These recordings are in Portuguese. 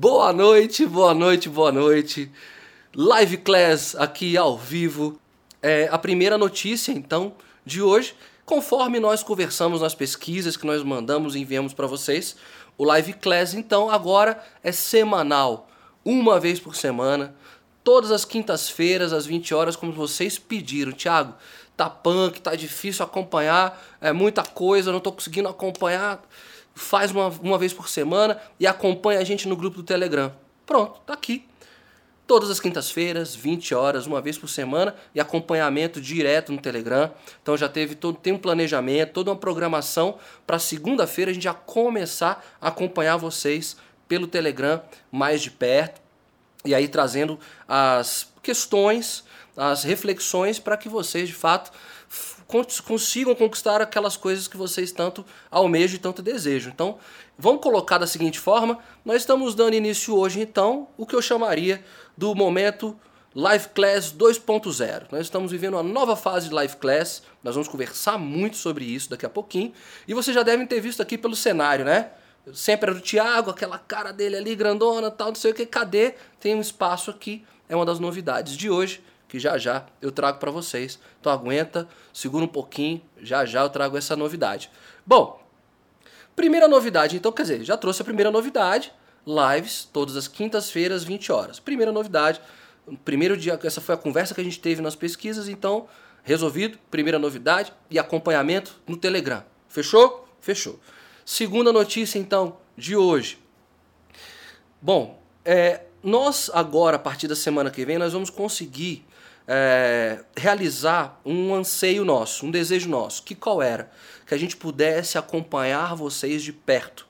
Boa noite, boa noite, boa noite. Live Class aqui ao vivo. É a primeira notícia, então, de hoje. Conforme nós conversamos nas pesquisas que nós mandamos e enviamos para vocês, o Live Class, então, agora é semanal, uma vez por semana, todas as quintas-feiras, às 20 horas, como vocês pediram. Tiago, tá punk, tá difícil acompanhar, é muita coisa, não tô conseguindo acompanhar faz uma, uma vez por semana e acompanha a gente no grupo do Telegram. Pronto, tá aqui. Todas as quintas-feiras, 20 horas, uma vez por semana, e acompanhamento direto no Telegram. Então já teve todo, tem um planejamento, toda uma programação para segunda-feira a gente já começar a acompanhar vocês pelo Telegram mais de perto. E aí trazendo as questões, as reflexões para que vocês de fato consigam conquistar aquelas coisas que vocês tanto almejam e tanto desejam. Então, vamos colocar da seguinte forma: nós estamos dando início hoje, então, o que eu chamaria do momento Live Class 2.0. Nós estamos vivendo uma nova fase de Live Class, nós vamos conversar muito sobre isso daqui a pouquinho. E vocês já devem ter visto aqui pelo cenário, né? Sempre era o Thiago, aquela cara dele ali grandona, tal, não sei o que. Cadê? Tem um espaço aqui, é uma das novidades de hoje que já já eu trago para vocês. Então aguenta, segura um pouquinho, já já eu trago essa novidade. Bom, primeira novidade, então quer dizer, já trouxe a primeira novidade, lives todas as quintas-feiras, 20 horas. Primeira novidade, primeiro dia, essa foi a conversa que a gente teve nas pesquisas, então resolvido, primeira novidade e acompanhamento no Telegram. Fechou? Fechou. Segunda notícia então de hoje. Bom, é, nós agora, a partir da semana que vem, nós vamos conseguir é, realizar um anseio nosso, um desejo nosso. Que qual era? Que a gente pudesse acompanhar vocês de perto,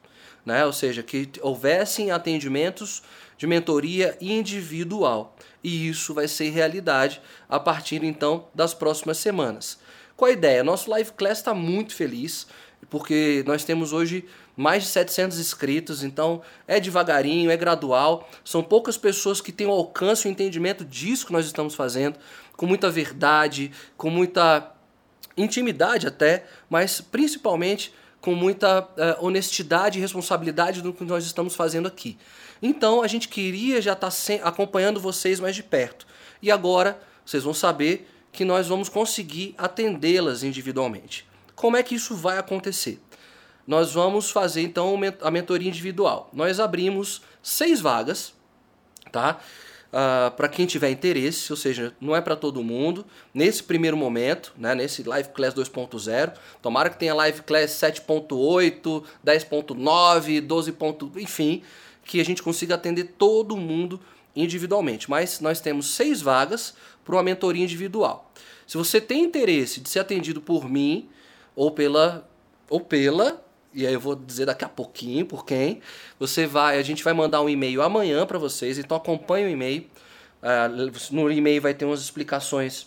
né? Ou seja, que houvessem atendimentos de mentoria individual. E isso vai ser realidade a partir então das próximas semanas. Qual a ideia? Nosso Live Class está muito feliz porque nós temos hoje mais de 700 inscritos, então é devagarinho, é gradual. São poucas pessoas que têm o alcance e o entendimento disso que nós estamos fazendo, com muita verdade, com muita intimidade até, mas principalmente com muita uh, honestidade e responsabilidade do que nós estamos fazendo aqui. Então a gente queria já estar tá acompanhando vocês mais de perto. E agora vocês vão saber que nós vamos conseguir atendê-las individualmente. Como é que isso vai acontecer? Nós vamos fazer então a mentoria individual. Nós abrimos seis vagas, tá? Uh, ah, para quem tiver interesse, ou seja, não é para todo mundo. Nesse primeiro momento, né, nesse Live Class 2.0, tomara que tenha Live Class 7.8, 10.9, 12. enfim, que a gente consiga atender todo mundo individualmente. Mas nós temos seis vagas para uma mentoria individual. Se você tem interesse de ser atendido por mim, ou pela ou pela e aí eu vou dizer daqui a pouquinho por quem. Você vai, a gente vai mandar um e-mail amanhã para vocês, então acompanhe o e-mail. Uh, no e-mail vai ter umas explicações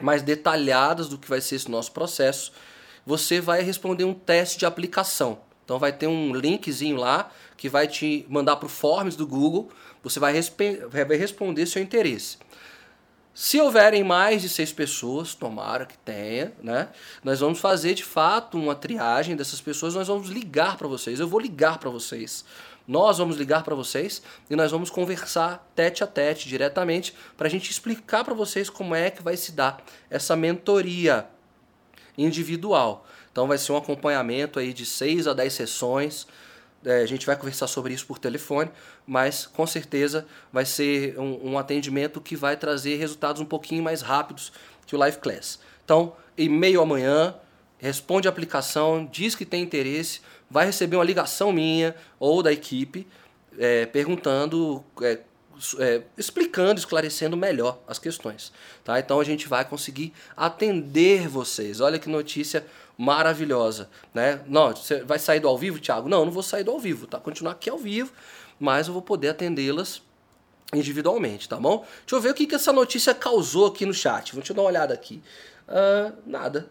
mais detalhadas do que vai ser esse nosso processo. Você vai responder um teste de aplicação. Então vai ter um linkzinho lá que vai te mandar para o Forms do Google. Você vai, vai responder seu interesse. Se houverem mais de seis pessoas, tomara que tenha, né? Nós vamos fazer de fato uma triagem dessas pessoas, nós vamos ligar para vocês. Eu vou ligar para vocês. Nós vamos ligar para vocês e nós vamos conversar tete a tete, diretamente, para a gente explicar para vocês como é que vai se dar essa mentoria individual. Então vai ser um acompanhamento aí de seis a dez sessões é, a gente vai conversar sobre isso por telefone, mas com certeza vai ser um, um, atendimento que vai trazer resultados um pouquinho mais rápidos que o Live Class. Então, e-mail amanhã, responde a aplicação, diz que tem interesse, vai receber uma ligação minha ou da equipe é, perguntando, é, é, explicando, esclarecendo melhor as questões. Tá? Então a gente vai conseguir atender vocês. Olha que notícia maravilhosa, né? Não, você vai sair do ao vivo, Thiago? Não, não vou sair do ao vivo, tá? Continuar aqui ao vivo, mas eu vou poder atendê-las individualmente, tá bom? Deixa eu ver o que, que essa notícia causou aqui no chat. Vou te dar uma olhada aqui. Uh, nada.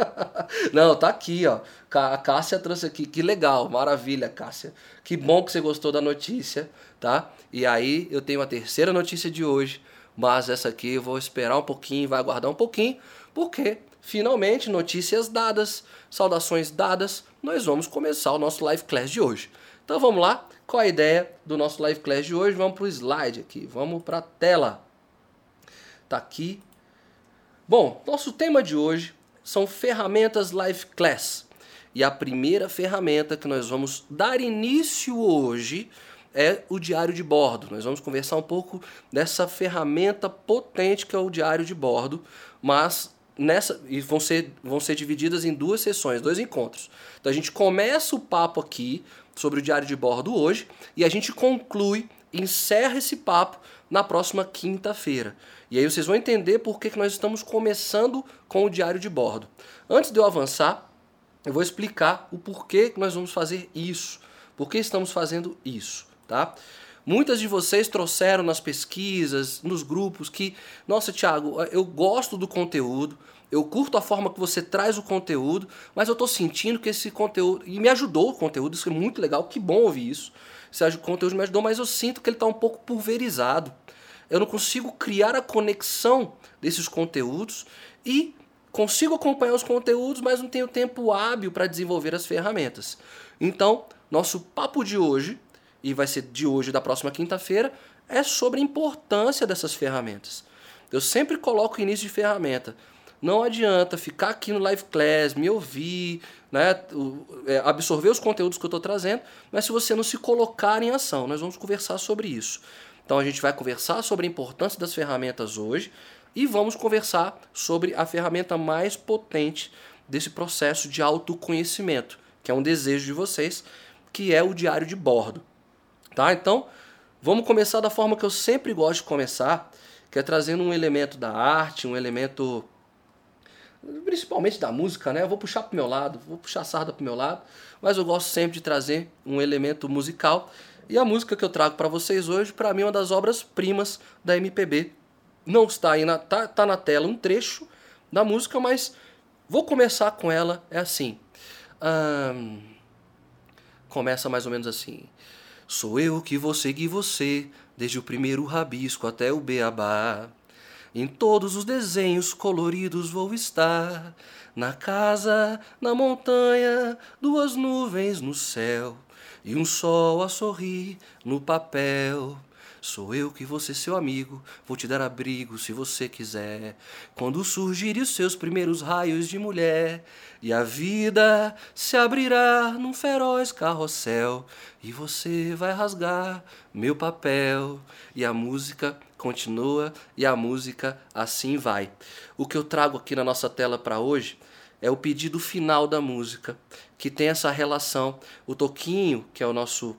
Não, tá aqui, ó. A Cássia trouxe aqui. Que legal, maravilha, Cássia. Que bom que você gostou da notícia, tá? E aí eu tenho a terceira notícia de hoje, mas essa aqui eu vou esperar um pouquinho, vai aguardar um pouquinho, porque Finalmente, notícias dadas, saudações dadas, nós vamos começar o nosso live class de hoje. Então vamos lá, qual a ideia do nosso live class de hoje? Vamos para o slide aqui, vamos para a tela. Tá aqui. Bom, nosso tema de hoje são ferramentas live class. E a primeira ferramenta que nós vamos dar início hoje é o diário de bordo. Nós vamos conversar um pouco dessa ferramenta potente que é o diário de bordo, mas nessa e vão ser, vão ser divididas em duas sessões, dois encontros. Então a gente começa o papo aqui sobre o diário de bordo hoje e a gente conclui, encerra esse papo na próxima quinta-feira. E aí vocês vão entender por que, que nós estamos começando com o diário de bordo. Antes de eu avançar, eu vou explicar o porquê que nós vamos fazer isso. Por que estamos fazendo isso, tá? Muitas de vocês trouxeram nas pesquisas, nos grupos, que, nossa, Thiago, eu gosto do conteúdo, eu curto a forma que você traz o conteúdo, mas eu estou sentindo que esse conteúdo. E me ajudou o conteúdo, isso é muito legal, que bom ouvir isso. Esse conteúdo me ajudou, mas eu sinto que ele está um pouco pulverizado. Eu não consigo criar a conexão desses conteúdos e consigo acompanhar os conteúdos, mas não tenho tempo hábil para desenvolver as ferramentas. Então, nosso papo de hoje, e vai ser de hoje da próxima quinta-feira, é sobre a importância dessas ferramentas. Eu sempre coloco início de ferramenta. Não adianta ficar aqui no live class, me ouvir, né, é, absorver os conteúdos que eu estou trazendo, mas se você não se colocar em ação, nós vamos conversar sobre isso. Então a gente vai conversar sobre a importância das ferramentas hoje, e vamos conversar sobre a ferramenta mais potente desse processo de autoconhecimento, que é um desejo de vocês, que é o diário de bordo. Tá? Então, vamos começar da forma que eu sempre gosto de começar, que é trazendo um elemento da arte, um elemento principalmente da música, né? Eu vou puxar pro meu lado, vou puxar sarda pro meu lado, mas eu gosto sempre de trazer um elemento musical. E a música que eu trago para vocês hoje, para mim, é uma das obras primas da MPB, não está aí na, tá, tá na tela um trecho da música, mas vou começar com ela. É assim. começa mais ou menos assim. Sou eu que vou seguir você, desde o primeiro rabisco até o beabá. Em todos os desenhos coloridos vou estar. Na casa, na montanha, duas nuvens no céu e um sol a sorrir no papel. Sou eu que ser seu amigo, vou te dar abrigo se você quiser. Quando surgirem os seus primeiros raios de mulher, e a vida se abrirá num feroz carrossel, e você vai rasgar meu papel. E a música continua, e a música assim vai. O que eu trago aqui na nossa tela para hoje é o pedido final da música, que tem essa relação. O Toquinho, que é o nosso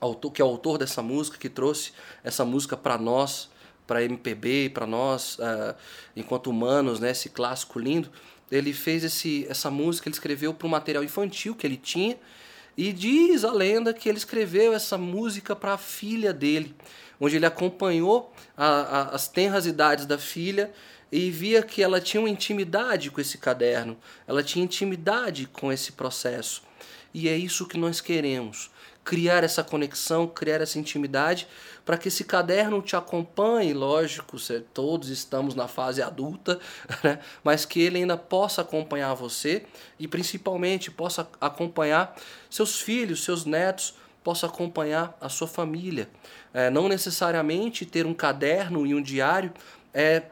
autor, que é o autor dessa música, que trouxe essa música para nós, para MPB, para nós, uh, enquanto humanos, né, esse clássico lindo. Ele fez esse, essa música, ele escreveu para um material infantil que ele tinha, e diz a lenda que ele escreveu essa música para a filha dele, onde ele acompanhou a, a, as tenras idades da filha e via que ela tinha uma intimidade com esse caderno, ela tinha intimidade com esse processo. E é isso que nós queremos criar essa conexão, criar essa intimidade, para que esse caderno te acompanhe, lógico, todos estamos na fase adulta, né? mas que ele ainda possa acompanhar você e principalmente possa acompanhar seus filhos, seus netos, possa acompanhar a sua família. É, não necessariamente ter um caderno e um diário é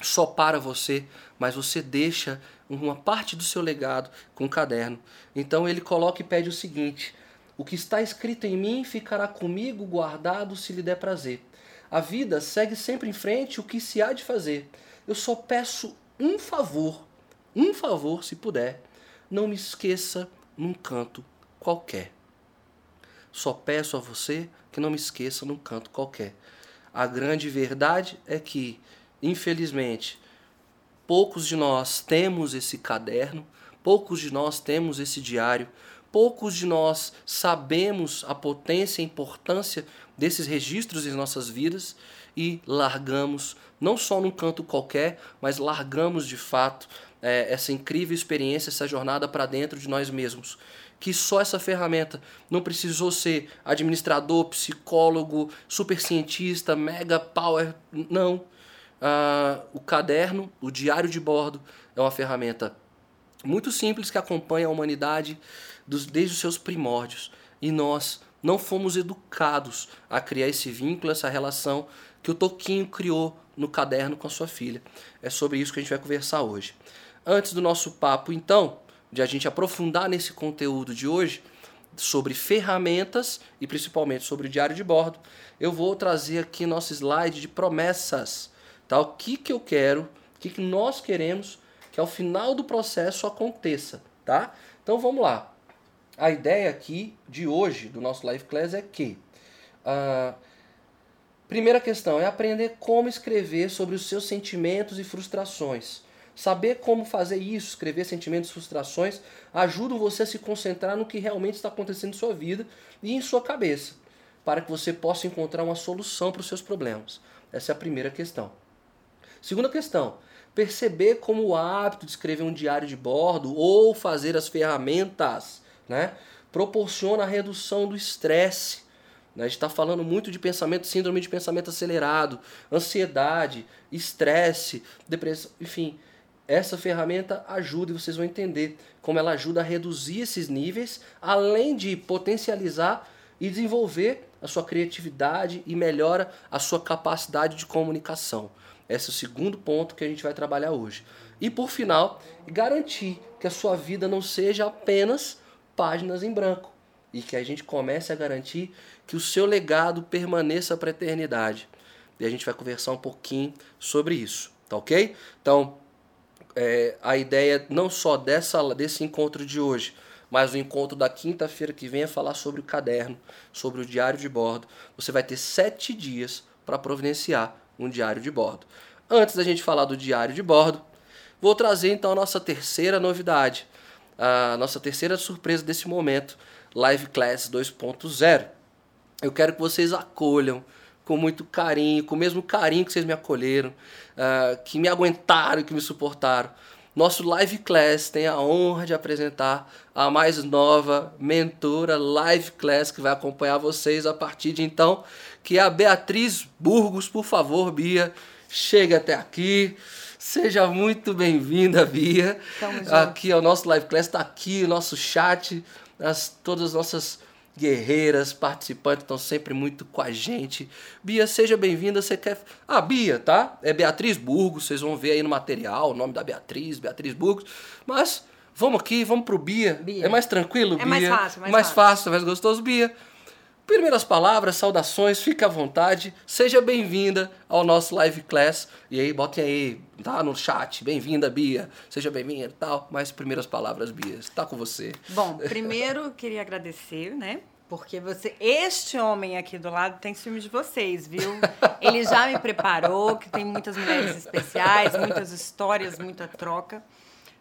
só para você, mas você deixa uma parte do seu legado com o caderno. Então ele coloca e pede o seguinte: o que está escrito em mim ficará comigo guardado se lhe der prazer. A vida segue sempre em frente o que se há de fazer. Eu só peço um favor, um favor, se puder. Não me esqueça num canto qualquer. Só peço a você que não me esqueça num canto qualquer. A grande verdade é que, infelizmente, poucos de nós temos esse caderno, poucos de nós temos esse diário, poucos de nós sabemos a potência e a importância desses registros em nossas vidas e largamos, não só num canto qualquer, mas largamos de fato é, essa incrível experiência, essa jornada para dentro de nós mesmos. Que só essa ferramenta não precisou ser administrador, psicólogo, super cientista, mega power. Não. Ah, o caderno, o diário de bordo, é uma ferramenta muito simples que acompanha a humanidade dos, desde os seus primórdios. e nós não fomos educados a criar esse vínculo, essa relação que o Toquinho criou no caderno com a sua filha. É sobre isso que a gente vai conversar hoje. Antes do nosso papo, então, de a gente aprofundar nesse conteúdo de hoje, sobre ferramentas e principalmente sobre o diário de bordo, eu vou trazer aqui nosso slide de promessas. Tá? O que, que eu quero, o que, que nós queremos que ao final do processo aconteça. Tá? Então vamos lá. A ideia aqui de hoje do nosso Live Class é que a primeira questão é aprender como escrever sobre os seus sentimentos e frustrações. Saber como fazer isso, escrever sentimentos frustrações, ajuda você a se concentrar no que realmente está acontecendo em sua vida e em sua cabeça, para que você possa encontrar uma solução para os seus problemas. Essa é a primeira questão. Segunda questão, perceber como o hábito de escrever um diário de bordo ou fazer as ferramentas né, proporciona a redução do estresse. Né? A gente está falando muito de pensamento, síndrome de pensamento acelerado, ansiedade, estresse, depressão, enfim essa ferramenta ajuda e vocês vão entender como ela ajuda a reduzir esses níveis, além de potencializar e desenvolver a sua criatividade e melhora a sua capacidade de comunicação. Esse é o segundo ponto que a gente vai trabalhar hoje. E por final, garantir que a sua vida não seja apenas páginas em branco e que a gente comece a garantir que o seu legado permaneça para a eternidade. E a gente vai conversar um pouquinho sobre isso, tá ok? Então, é, a ideia não só dessa, desse encontro de hoje, mas o encontro da quinta-feira que vem é falar sobre o caderno, sobre o diário de bordo. Você vai ter sete dias para providenciar um diário de bordo. Antes da gente falar do diário de bordo, vou trazer então a nossa terceira novidade, a nossa terceira surpresa desse momento, Live Class 2.0. Eu quero que vocês acolham com muito carinho, com o mesmo carinho que vocês me acolheram, uh, que me aguentaram, que me suportaram. Nosso Live Class tem a honra de apresentar a mais nova mentora Live Class que vai acompanhar vocês a partir de então, que é a Beatriz Burgos. Por favor, Bia, chega até aqui. Seja muito bem-vinda, Bia. Aqui é o nosso Live Class, está aqui o nosso chat, as, todas as nossas guerreiras, participantes estão sempre muito com a gente. Bia, seja bem-vinda. Você quer. Ah, Bia, tá? É Beatriz Burgos, vocês vão ver aí no material o nome da Beatriz, Beatriz Burgos. Mas vamos aqui, vamos pro Bia. Bia. É mais tranquilo, é Bia? É mais fácil, mais, mais fácil. fácil, mais gostoso, Bia. Primeiras palavras, saudações, fique à vontade. Seja bem-vinda ao nosso live class. E aí, botem aí, tá no chat. Bem-vinda, Bia. Seja bem-vinda e tal. Mas primeiras palavras, Bia. Está com você. Bom, primeiro queria agradecer, né? Porque você, este homem aqui do lado tem ciúme de vocês, viu? Ele já me preparou, que tem muitas mulheres especiais, muitas histórias, muita troca.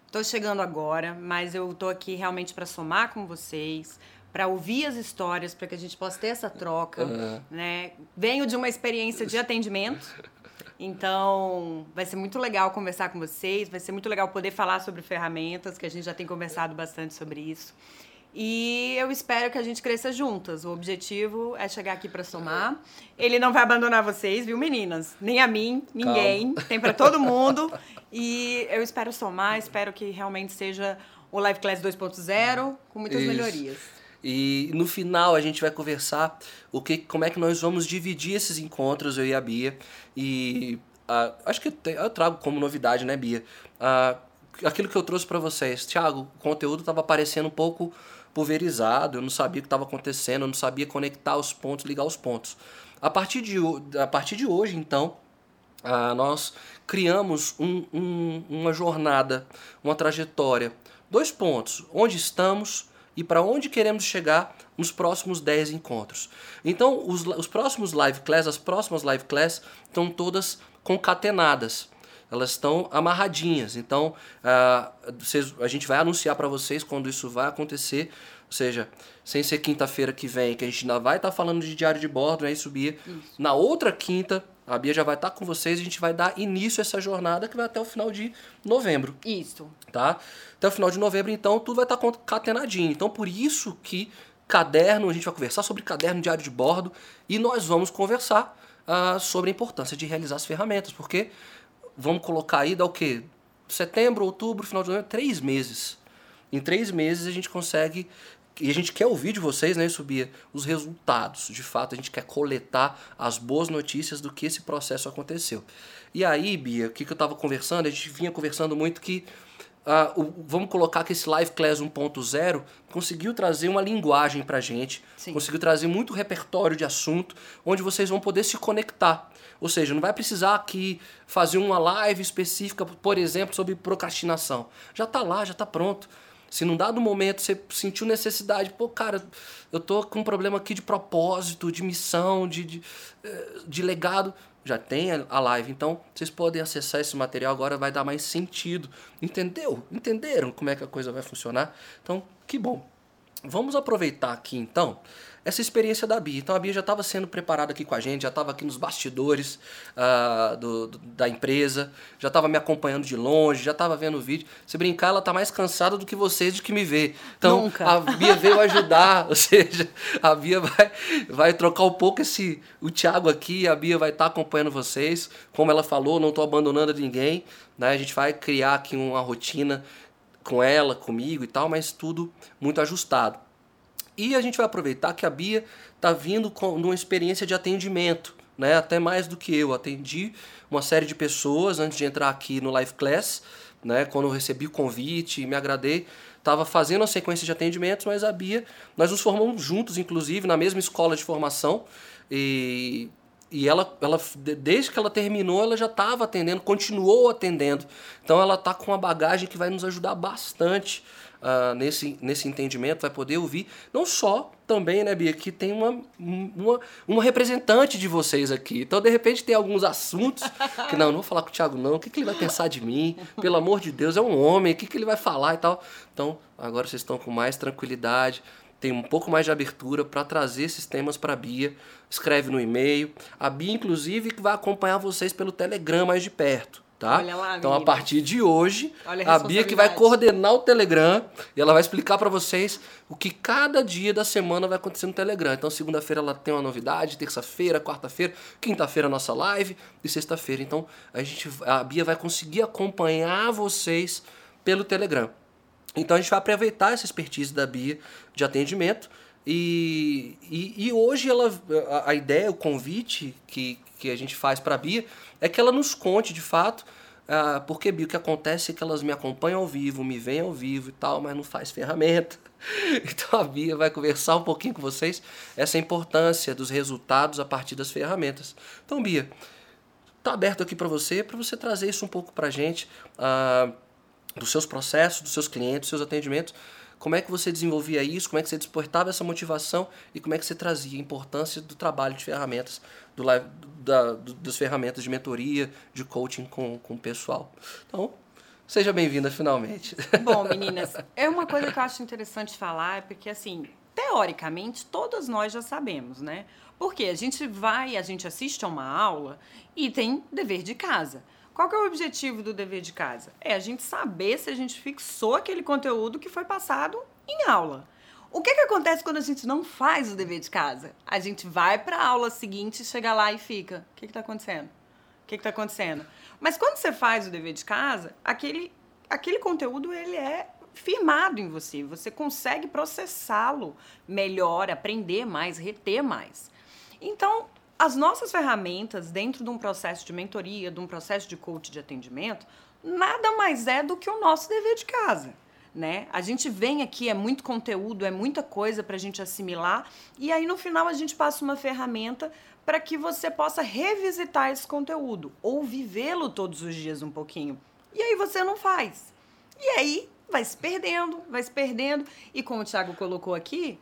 Estou chegando agora, mas eu estou aqui realmente para somar com vocês, para ouvir as histórias, para que a gente possa ter essa troca, uhum. né? Venho de uma experiência de atendimento, então vai ser muito legal conversar com vocês, vai ser muito legal poder falar sobre ferramentas, que a gente já tem conversado bastante sobre isso. E eu espero que a gente cresça juntas. O objetivo é chegar aqui para somar. Ele não vai abandonar vocês, viu, meninas? Nem a mim, ninguém. Calma. Tem para todo mundo. E eu espero somar, espero que realmente seja o Live Class 2.0 com muitas Isso. melhorias. E no final a gente vai conversar o que, como é que nós vamos dividir esses encontros, eu e a Bia. E uh, acho que eu trago como novidade, né, Bia? Uh, aquilo que eu trouxe para vocês. Tiago, o conteúdo estava parecendo um pouco pulverizado, eu não sabia o que estava acontecendo, eu não sabia conectar os pontos, ligar os pontos. A partir de, a partir de hoje, então, uh, nós criamos um, um, uma jornada, uma trajetória. Dois pontos: onde estamos e para onde queremos chegar nos próximos 10 encontros. Então, os, os próximos live class, as próximas live class estão todas concatenadas. Elas estão amarradinhas. Então, uh, vocês, a gente vai anunciar para vocês quando isso vai acontecer. Ou seja, sem ser quinta-feira que vem, que a gente ainda vai estar tá falando de diário de bordo, né, isso, Bia? Isso. Na outra quinta, a Bia já vai estar tá com vocês e a gente vai dar início a essa jornada que vai até o final de novembro. Isso. Tá? Até o final de novembro, então, tudo vai estar tá concatenadinho. Então, por isso que caderno, a gente vai conversar sobre caderno diário de bordo e nós vamos conversar uh, sobre a importância de realizar as ferramentas, porque vamos colocar aí, dá o quê? Setembro, outubro, final de novembro, três meses. Em três meses a gente consegue e a gente quer ouvir de vocês, né, Subia, os resultados. De fato, a gente quer coletar as boas notícias do que esse processo aconteceu. E aí, Bia, o que, que eu estava conversando? A gente vinha conversando muito que Uh, o, vamos colocar que esse Live Class 1.0 conseguiu trazer uma linguagem pra gente, Sim. conseguiu trazer muito repertório de assunto, onde vocês vão poder se conectar. Ou seja, não vai precisar aqui fazer uma live específica, por exemplo, sobre procrastinação. Já tá lá, já tá pronto. Se num dado momento você sentiu necessidade, pô, cara, eu tô com um problema aqui de propósito, de missão, de, de, eh, de legado, já tem a live, então vocês podem acessar esse material agora, vai dar mais sentido. Entendeu? Entenderam como é que a coisa vai funcionar? Então, que bom. Vamos aproveitar aqui então essa experiência da Bia. Então a Bia já estava sendo preparada aqui com a gente, já estava aqui nos bastidores uh, do, do, da empresa, já estava me acompanhando de longe, já estava vendo o vídeo. Se brincar, ela está mais cansada do que vocês de que me vê. Então Nunca. a Bia veio ajudar, ou seja, a Bia vai, vai trocar um pouco esse o Thiago aqui, a Bia vai estar tá acompanhando vocês. Como ela falou, não estou abandonando ninguém. Né? A gente vai criar aqui uma rotina com ela, comigo e tal, mas tudo muito ajustado. E a gente vai aproveitar que a Bia está vindo com uma experiência de atendimento, né? até mais do que eu. Atendi uma série de pessoas antes de entrar aqui no Live Class, né? quando eu recebi o convite e me agradei. Estava fazendo a sequência de atendimentos, mas a Bia, nós nos formamos juntos, inclusive, na mesma escola de formação. E, e ela, ela, desde que ela terminou, ela já estava atendendo, continuou atendendo. Então ela está com uma bagagem que vai nos ajudar bastante uh, nesse, nesse entendimento, vai poder ouvir, não só também, né, Bia, que tem uma, uma, uma representante de vocês aqui. Então, de repente, tem alguns assuntos que, não, não vou falar com o Thiago, não. O que, que ele vai pensar de mim? Pelo amor de Deus, é um homem, o que, que ele vai falar e tal. Então, agora vocês estão com mais tranquilidade, tem um pouco mais de abertura para trazer esses temas para a Bia. Escreve no e-mail. A Bia, inclusive, vai acompanhar vocês pelo Telegram mais de perto tá? Lá, então a partir de hoje, a, a Bia que vai coordenar o Telegram e ela vai explicar para vocês o que cada dia da semana vai acontecer no Telegram. Então segunda-feira ela tem uma novidade, terça-feira, quarta-feira, quinta-feira nossa live e sexta-feira. Então a gente a Bia vai conseguir acompanhar vocês pelo Telegram. Então a gente vai aproveitar essa expertise da Bia de atendimento e, e, e hoje ela, a, a, ideia, o convite que, que a gente faz para a Bia é que ela nos conte de fato, uh, porque Bia, o que acontece é que elas me acompanham ao vivo, me veem ao vivo e tal, mas não faz ferramenta. Então a Bia vai conversar um pouquinho com vocês essa importância dos resultados a partir das ferramentas. Então, Bia, tá aberto aqui para você, para você trazer isso um pouco para a gente, uh, dos seus processos, dos seus clientes, dos seus atendimentos como é que você desenvolvia isso? Como é que você despertava essa motivação? E como é que você trazia a importância do trabalho de ferramentas, do live, da, do, das ferramentas de mentoria, de coaching com, com o pessoal? Então, seja bem-vinda finalmente. Bom, meninas, é uma coisa que eu acho interessante falar, porque assim, teoricamente, todas nós já sabemos, né? Porque a gente vai, a gente assiste a uma aula e tem dever de casa. Qual que é o objetivo do dever de casa? É a gente saber se a gente fixou aquele conteúdo que foi passado em aula. O que, que acontece quando a gente não faz o dever de casa? A gente vai para a aula seguinte, chega lá e fica. O que está acontecendo? O que está acontecendo? Mas quando você faz o dever de casa, aquele, aquele conteúdo ele é firmado em você. Você consegue processá-lo melhor, aprender mais, reter mais. Então, as nossas ferramentas dentro de um processo de mentoria, de um processo de coach de atendimento, nada mais é do que o nosso dever de casa. Né? A gente vem aqui, é muito conteúdo, é muita coisa para a gente assimilar, e aí no final a gente passa uma ferramenta para que você possa revisitar esse conteúdo ou vivê-lo todos os dias um pouquinho. E aí você não faz. E aí vai se perdendo, vai se perdendo. E como o Thiago colocou aqui,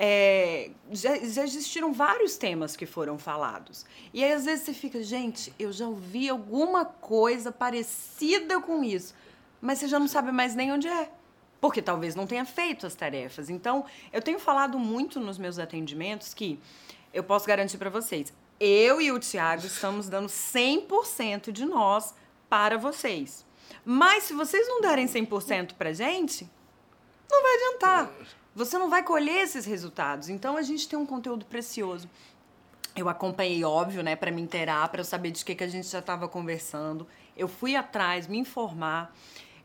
é, já, já, existiram vários temas que foram falados. E aí, às vezes, você fica, gente, eu já ouvi alguma coisa parecida com isso, mas você já não sabe mais nem onde é. Porque talvez não tenha feito as tarefas. Então, eu tenho falado muito nos meus atendimentos que eu posso garantir para vocês, eu e o Tiago estamos dando 100% de nós para vocês. Mas se vocês não derem 100% para gente, não vai adiantar você não vai colher esses resultados. Então a gente tem um conteúdo precioso. Eu acompanhei, óbvio, né, para me inteirar, para eu saber de que, que a gente já estava conversando. Eu fui atrás, me informar.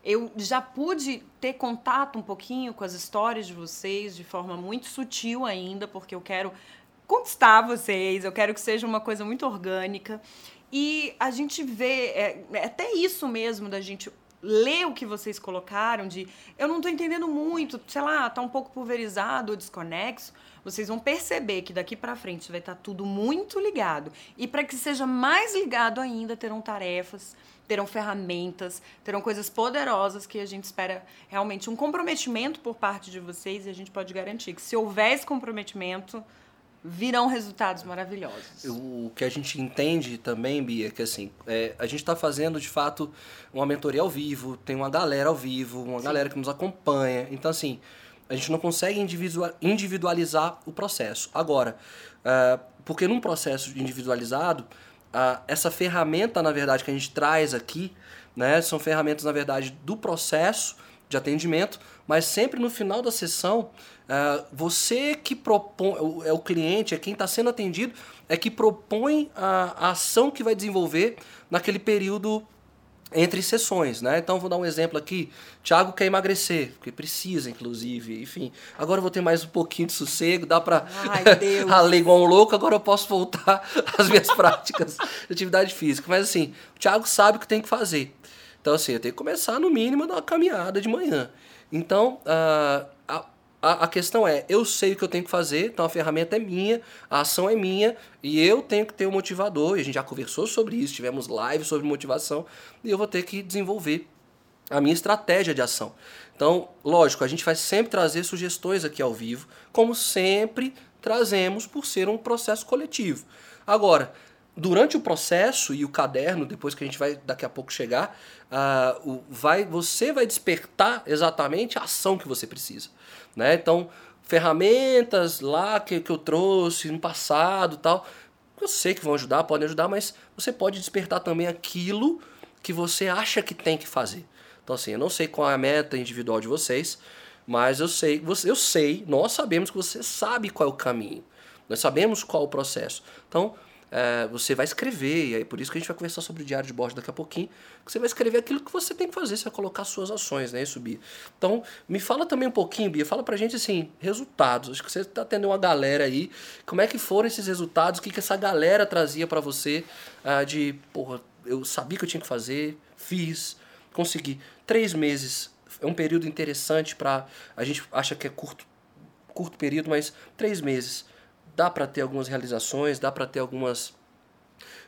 eu já pude ter contato um pouquinho com as histórias de vocês de forma muito sutil ainda, porque eu quero conquistar vocês, eu quero que seja uma coisa muito orgânica. E a gente vê, é, é até isso mesmo da gente ler o que vocês colocaram, de eu não estou entendendo muito, sei lá, tá um pouco pulverizado ou desconexo, vocês vão perceber que daqui para frente vai estar tá tudo muito ligado. E para que seja mais ligado ainda, terão tarefas, terão ferramentas, terão coisas poderosas que a gente espera realmente um comprometimento por parte de vocês e a gente pode garantir que se houver esse comprometimento, virão resultados maravilhosos. O que a gente entende também, Bia, é que assim, é, a gente está fazendo de fato uma mentoria ao vivo, tem uma galera ao vivo, uma Sim. galera que nos acompanha. Então, assim, a gente não consegue individualizar o processo. Agora, uh, porque num processo individualizado, uh, essa ferramenta, na verdade, que a gente traz aqui, né, são ferramentas, na verdade, do processo de atendimento, mas sempre no final da sessão, uh, você que propõe, é o cliente, é quem está sendo atendido, é que propõe a, a ação que vai desenvolver naquele período entre sessões, né? Então vou dar um exemplo aqui. Thiago quer emagrecer, porque precisa, inclusive. Enfim, agora eu vou ter mais um pouquinho de sossego, dá para ralar igual um louco, agora eu posso voltar às minhas práticas de atividade física. Mas assim, o Thiago sabe o que tem que fazer. Então assim, eu tenho que começar no mínimo da caminhada de manhã. Então, uh, a, a, a, questão é, eu sei o que eu tenho que fazer, então a ferramenta é minha, a ação é minha, e eu tenho que ter o um motivador, e a gente já conversou sobre isso, tivemos live sobre motivação, e eu vou ter que desenvolver a minha estratégia de ação. Então, lógico, a gente vai sempre trazer sugestões aqui ao vivo, como sempre trazemos por ser um processo coletivo. Agora, durante o processo e o caderno, depois que a gente vai daqui a pouco chegar, uh, vai, você vai despertar exatamente a ação que você precisa. Né? Então, ferramentas lá que, que eu trouxe no passado tal, eu sei que vão ajudar, podem ajudar, mas você pode despertar também aquilo que você acha que tem que fazer. Então, assim, eu não sei qual é a meta individual de vocês, mas eu sei, eu sei, nós sabemos que você sabe qual é o caminho. Nós sabemos qual é o processo. Então, é, você vai escrever, e aí por isso que a gente vai conversar sobre o diário de bordo daqui a pouquinho, você vai escrever aquilo que você tem que fazer, você vai colocar suas ações, né, isso, Bia. Então, me fala também um pouquinho, Bia, fala pra gente, assim, resultados, acho que você tá tendo uma galera aí, como é que foram esses resultados, o que que essa galera trazia para você, uh, de, porra, eu sabia que eu tinha que fazer, fiz, consegui. Três meses, é um período interessante para a gente acha que é curto, curto período, mas três meses dá para ter algumas realizações, dá para ter algumas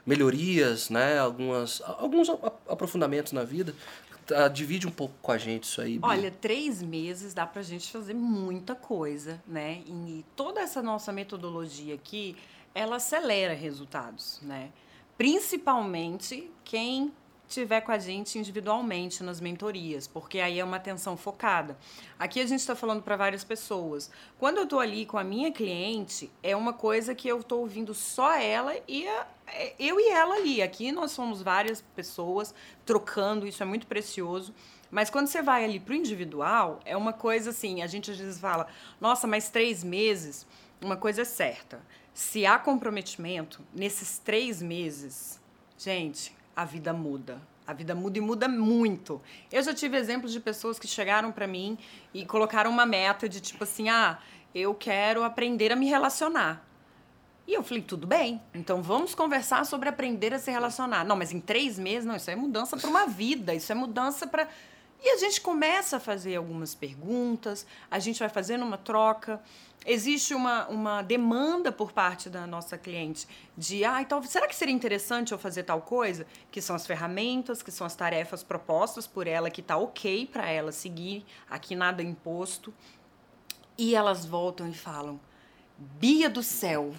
melhorias, né? Algumas, alguns aprofundamentos na vida. Uh, divide um pouco com a gente isso aí. Olha, três meses dá para a gente fazer muita coisa, né? E toda essa nossa metodologia aqui, ela acelera resultados, né? Principalmente quem tiver com a gente individualmente nas mentorias, porque aí é uma atenção focada. Aqui a gente está falando para várias pessoas. Quando eu estou ali com a minha cliente, é uma coisa que eu estou ouvindo só ela e a, é, eu e ela ali. Aqui nós somos várias pessoas trocando, isso é muito precioso. Mas quando você vai ali para o individual, é uma coisa assim, a gente às vezes fala, nossa, mas três meses, uma coisa é certa. Se há comprometimento, nesses três meses, gente, a vida muda. A vida muda e muda muito. Eu já tive exemplos de pessoas que chegaram para mim e colocaram uma meta de tipo assim: ah, eu quero aprender a me relacionar. E eu falei, tudo bem, então vamos conversar sobre aprender a se relacionar. Não, mas em três meses, não, isso é mudança para uma vida, isso é mudança para. E a gente começa a fazer algumas perguntas, a gente vai fazendo uma troca existe uma, uma demanda por parte da nossa cliente de, ah, então, será que seria interessante eu fazer tal coisa? Que são as ferramentas, que são as tarefas propostas por ela, que tá ok para ela seguir, aqui nada imposto. E elas voltam e falam, Bia do céu,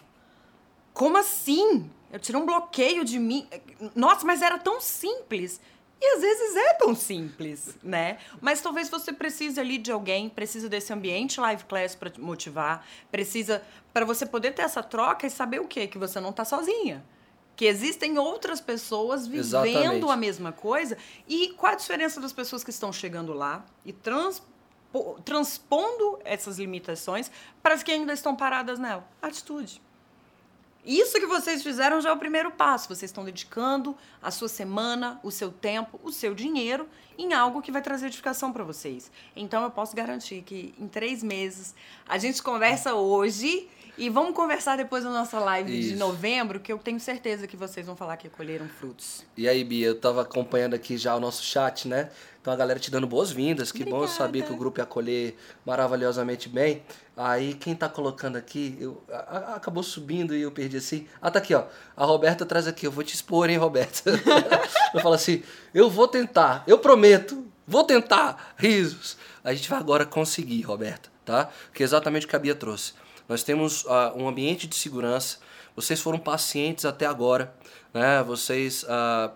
como assim? Eu tirei um bloqueio de mim. Nossa, mas era tão simples. E às vezes é tão simples, né? Mas talvez você precise ali de alguém, precisa desse ambiente live class para motivar, precisa para você poder ter essa troca e saber o quê? Que você não está sozinha. Que existem outras pessoas vivendo Exatamente. a mesma coisa. E qual a diferença das pessoas que estão chegando lá e trans, transpondo essas limitações para as que ainda estão paradas nela? Atitude. Isso que vocês fizeram já é o primeiro passo. Vocês estão dedicando a sua semana, o seu tempo, o seu dinheiro em algo que vai trazer edificação para vocês. Então eu posso garantir que em três meses a gente conversa hoje e vamos conversar depois da nossa live Isso. de novembro, que eu tenho certeza que vocês vão falar que colheram frutos. E aí, Bia, eu tava acompanhando aqui já o nosso chat, né? Então a galera te dando boas-vindas. Que bom, eu sabia que o grupo ia acolher maravilhosamente bem. Aí quem tá colocando aqui, eu, a- a- acabou subindo e eu perdi assim. Ah, tá aqui, ó. A Roberta traz aqui, eu vou te expor, hein, Roberta? eu falo assim, eu vou tentar, eu prometo, vou tentar. Risos. A gente vai agora conseguir, Roberta, tá? Que é exatamente o que a Bia trouxe. Nós temos ah, um ambiente de segurança. Vocês foram pacientes até agora, né? Vocês ah,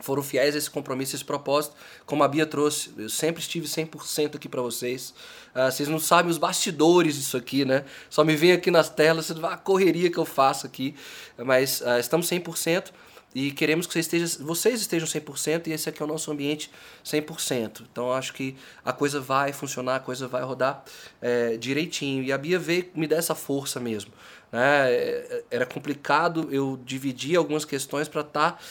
foram fiéis a esse compromisso, a esse propósito. Como a Bia trouxe, eu sempre estive 100% aqui para vocês. Ah, vocês não sabem os bastidores disso aqui, né? Só me vem aqui nas telas, você vê a correria que eu faço aqui. Mas ah, estamos 100% e queremos que vocês estejam, vocês estejam 100% e esse aqui é o nosso ambiente 100%. Então acho que a coisa vai funcionar, a coisa vai rodar é, direitinho. E a Bia veio me dar essa força mesmo. Né? É, Era complicado eu dividir algumas questões para estar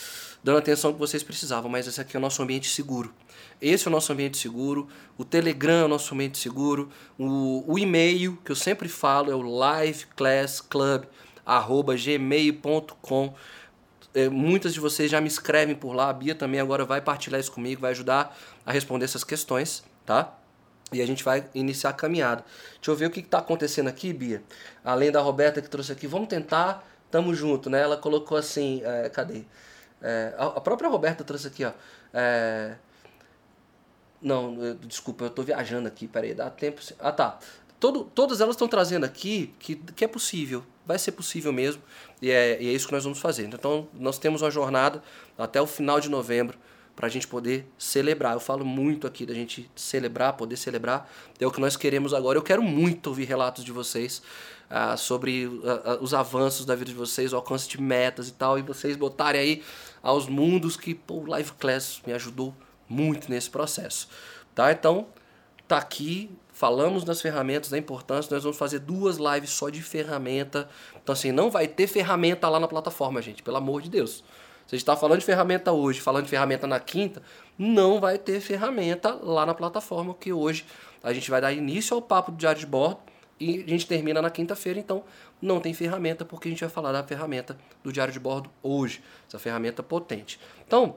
dando a atenção que vocês precisavam, mas esse aqui é o nosso ambiente seguro. Esse é o nosso ambiente seguro, o Telegram é o nosso ambiente seguro, o, o e-mail, que eu sempre falo, é o liveclassclub.gmail.com é, muitas de vocês já me escrevem por lá, a Bia também agora vai partilhar isso comigo, vai ajudar a responder essas questões, tá? E a gente vai iniciar a caminhada. Deixa eu ver o que está acontecendo aqui, Bia. Além da Roberta que trouxe aqui, vamos tentar, tamo junto, né? Ela colocou assim, é, cadê? É, a, própria Roberta trouxe aqui, ó. É, não, eu- desculpa, eu tô viajando aqui, peraí, dá tempo. Ah, tá. Todo, todas elas estão trazendo aqui que, que é possível, vai ser possível mesmo, e é, e é isso que nós vamos fazer. Então, nós temos uma jornada até o final de novembro para a gente poder celebrar. Eu falo muito aqui da gente celebrar, poder celebrar, é o que nós queremos agora. Eu quero muito ouvir relatos de vocês ah, sobre ah, ah, os avanços da vida de vocês, o alcance de metas e tal, e vocês botarem aí aos mundos que pô, o Live Class me ajudou muito nesse processo. Tá? Então, tá aqui, falamos das ferramentas, da importância, nós vamos fazer duas lives só de ferramenta. Então, assim, não vai ter ferramenta lá na plataforma, gente, pelo amor de Deus. Se a gente está falando de ferramenta hoje, falando de ferramenta na quinta, não vai ter ferramenta lá na plataforma, que hoje a gente vai dar início ao papo do diário de bordo e a gente termina na quinta-feira, então não tem ferramenta, porque a gente vai falar da ferramenta do diário de bordo hoje, essa ferramenta potente. Então,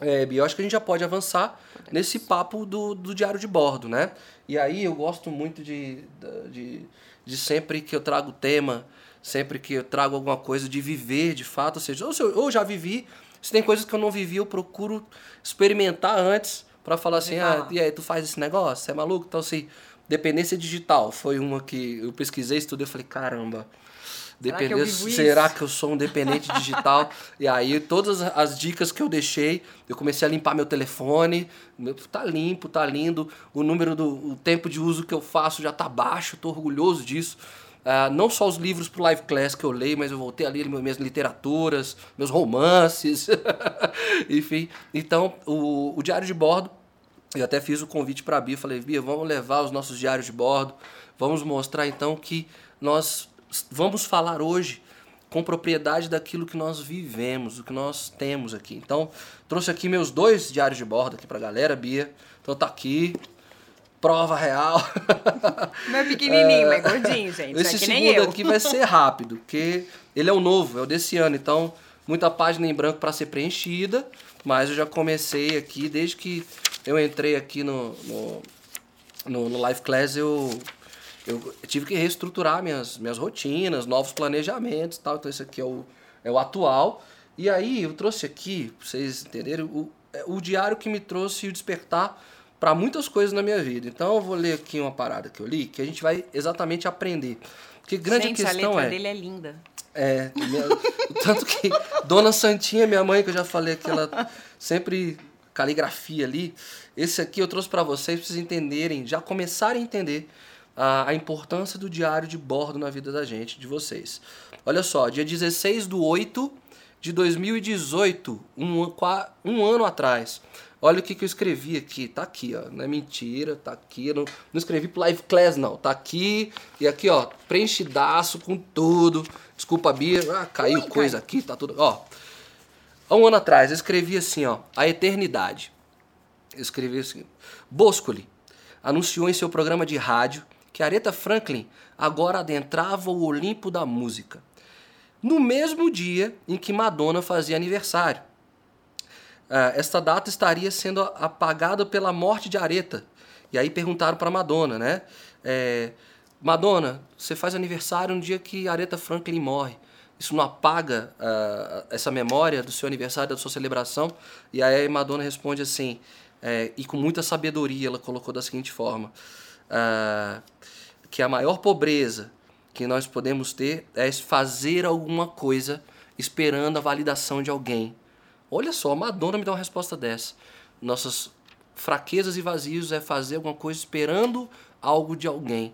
é, Bia, eu acho que a gente já pode avançar nesse papo do, do diário de bordo, né? E aí eu gosto muito de, de, de sempre que eu trago tema, sempre que eu trago alguma coisa de viver de fato, ou seja, ou se eu já vivi, se tem coisas que eu não vivi, eu procuro experimentar antes para falar assim, ah, e aí, tu faz esse negócio? Você é maluco? Então, assim, dependência digital foi uma que eu pesquisei, estudei, eu falei, caramba, Será que eu será que eu sou um dependente digital? e aí, todas as dicas que eu deixei, eu comecei a limpar meu telefone, meu, tá limpo, tá lindo, o número do o tempo de uso que eu faço já tá baixo, tô orgulhoso disso. Ah, não só os livros pro Live Class que eu leio, mas eu voltei a ler minhas literaturas, meus romances, enfim. Então, o, o diário de bordo eu até fiz o convite para a Bia, falei, Bia, vamos levar os nossos diários de bordo, vamos mostrar então que nós vamos falar hoje com propriedade daquilo que nós vivemos, do que nós temos aqui. Então, trouxe aqui meus dois diários de bordo aqui pra galera, Bia. Então tá aqui, prova real. Meu pequenininho, mas gordinho, gente. Esse é segundo aqui vai ser rápido, porque ele é o novo, é o desse ano, então muita página em branco para ser preenchida, mas eu já comecei aqui desde que eu entrei aqui no, no, no, no Life Class, eu, eu tive que reestruturar minhas, minhas rotinas, novos planejamentos e tal, então esse aqui é o, é o atual. E aí eu trouxe aqui, pra vocês entenderem, o, é o diário que me trouxe o despertar para muitas coisas na minha vida. Então eu vou ler aqui uma parada que eu li, que a gente vai exatamente aprender. Porque grande gente, a questão letra é. dele é linda. É, minha- tanto que Dona Santinha, minha mãe, que eu já falei que ela sempre caligrafia ali. Esse aqui eu trouxe para vocês, pra vocês entenderem, já começarem a entender a, a importância do diário de bordo na vida da gente, de vocês. Olha só, dia 16 do 8 de 2018, um, um ano atrás, Olha o que, que eu escrevi aqui. Tá aqui, ó. Não é mentira, tá aqui. Não, não escrevi pro Live Class, não. Tá aqui. E aqui, ó, preenchidaço com tudo. Desculpa, Bia. Ah, caiu Ui, coisa cai. aqui, tá tudo. Ó. Há um ano atrás, eu escrevi assim, ó. A eternidade. Eu escrevi assim. Boscoli anunciou em seu programa de rádio que Aretha Franklin agora adentrava o Olimpo da música. No mesmo dia em que Madonna fazia aniversário. Uh, esta data estaria sendo apagada pela morte de Aretha. E aí perguntaram para Madonna, né? É, Madonna, você faz aniversário no dia que Aretha Franklin morre. Isso não apaga uh, essa memória do seu aniversário, da sua celebração? E aí Madonna responde assim, é, e com muita sabedoria ela colocou da seguinte forma: uh, que a maior pobreza que nós podemos ter é fazer alguma coisa esperando a validação de alguém. Olha só, Madonna me dá uma resposta dessa. Nossas fraquezas e vazios é fazer alguma coisa esperando algo de alguém.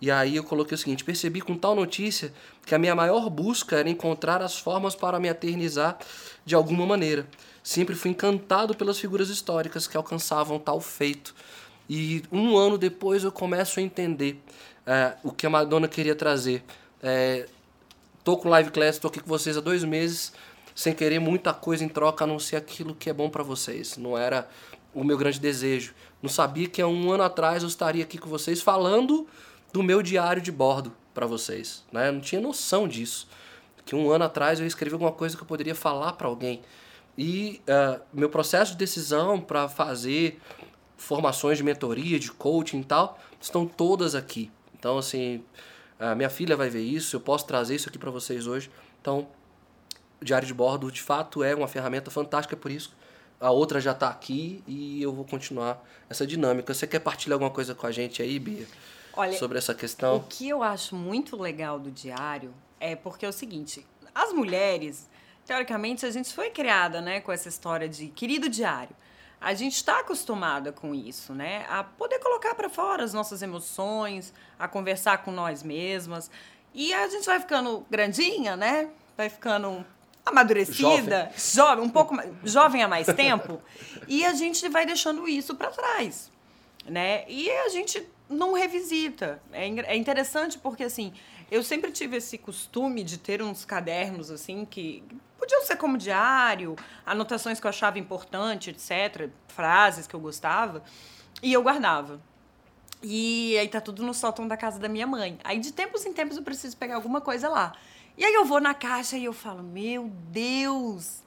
E aí eu coloquei o seguinte: percebi com tal notícia que a minha maior busca era encontrar as formas para me eternizar de alguma maneira. Sempre fui encantado pelas figuras históricas que alcançavam tal feito. E um ano depois eu começo a entender é, o que a Madonna queria trazer. É, tô com Live Class, tô aqui com vocês há dois meses sem querer muita coisa em troca a não ser aquilo que é bom para vocês. Não era o meu grande desejo. Não sabia que há um ano atrás eu estaria aqui com vocês falando do meu diário de bordo para vocês. Né? Eu não tinha noção disso. Que um ano atrás eu escrevi alguma coisa que eu poderia falar para alguém. E uh, meu processo de decisão para fazer formações de mentoria, de coaching e tal, estão todas aqui. Então, assim, minha filha vai ver isso, eu posso trazer isso aqui para vocês hoje. Então, diário de bordo de fato é uma ferramenta fantástica por isso. A outra já está aqui e eu vou continuar essa dinâmica. Você quer partilhar alguma coisa com a gente aí, Bia? Olha, sobre essa questão? O que eu acho muito legal do diário é porque é o seguinte: as mulheres, teoricamente, a gente foi criada né, com essa história de querido diário. A gente está acostumada com isso, né? A poder colocar para fora as nossas emoções, a conversar com nós mesmas. E a gente vai ficando grandinha, né? Vai ficando amadurecida, jovem, jovem um pouco jovem há mais tempo, e a gente vai deixando isso para trás, né? E a gente não revisita. É, é interessante porque assim, eu sempre tive esse costume de ter uns cadernos assim que podiam ser como diário, anotações que eu achava importante, etc, frases que eu gostava, e eu guardava. E aí tá tudo no sótão da casa da minha mãe. Aí de tempos em tempos eu preciso pegar alguma coisa lá. E aí eu vou na caixa e eu falo: Meu Deus,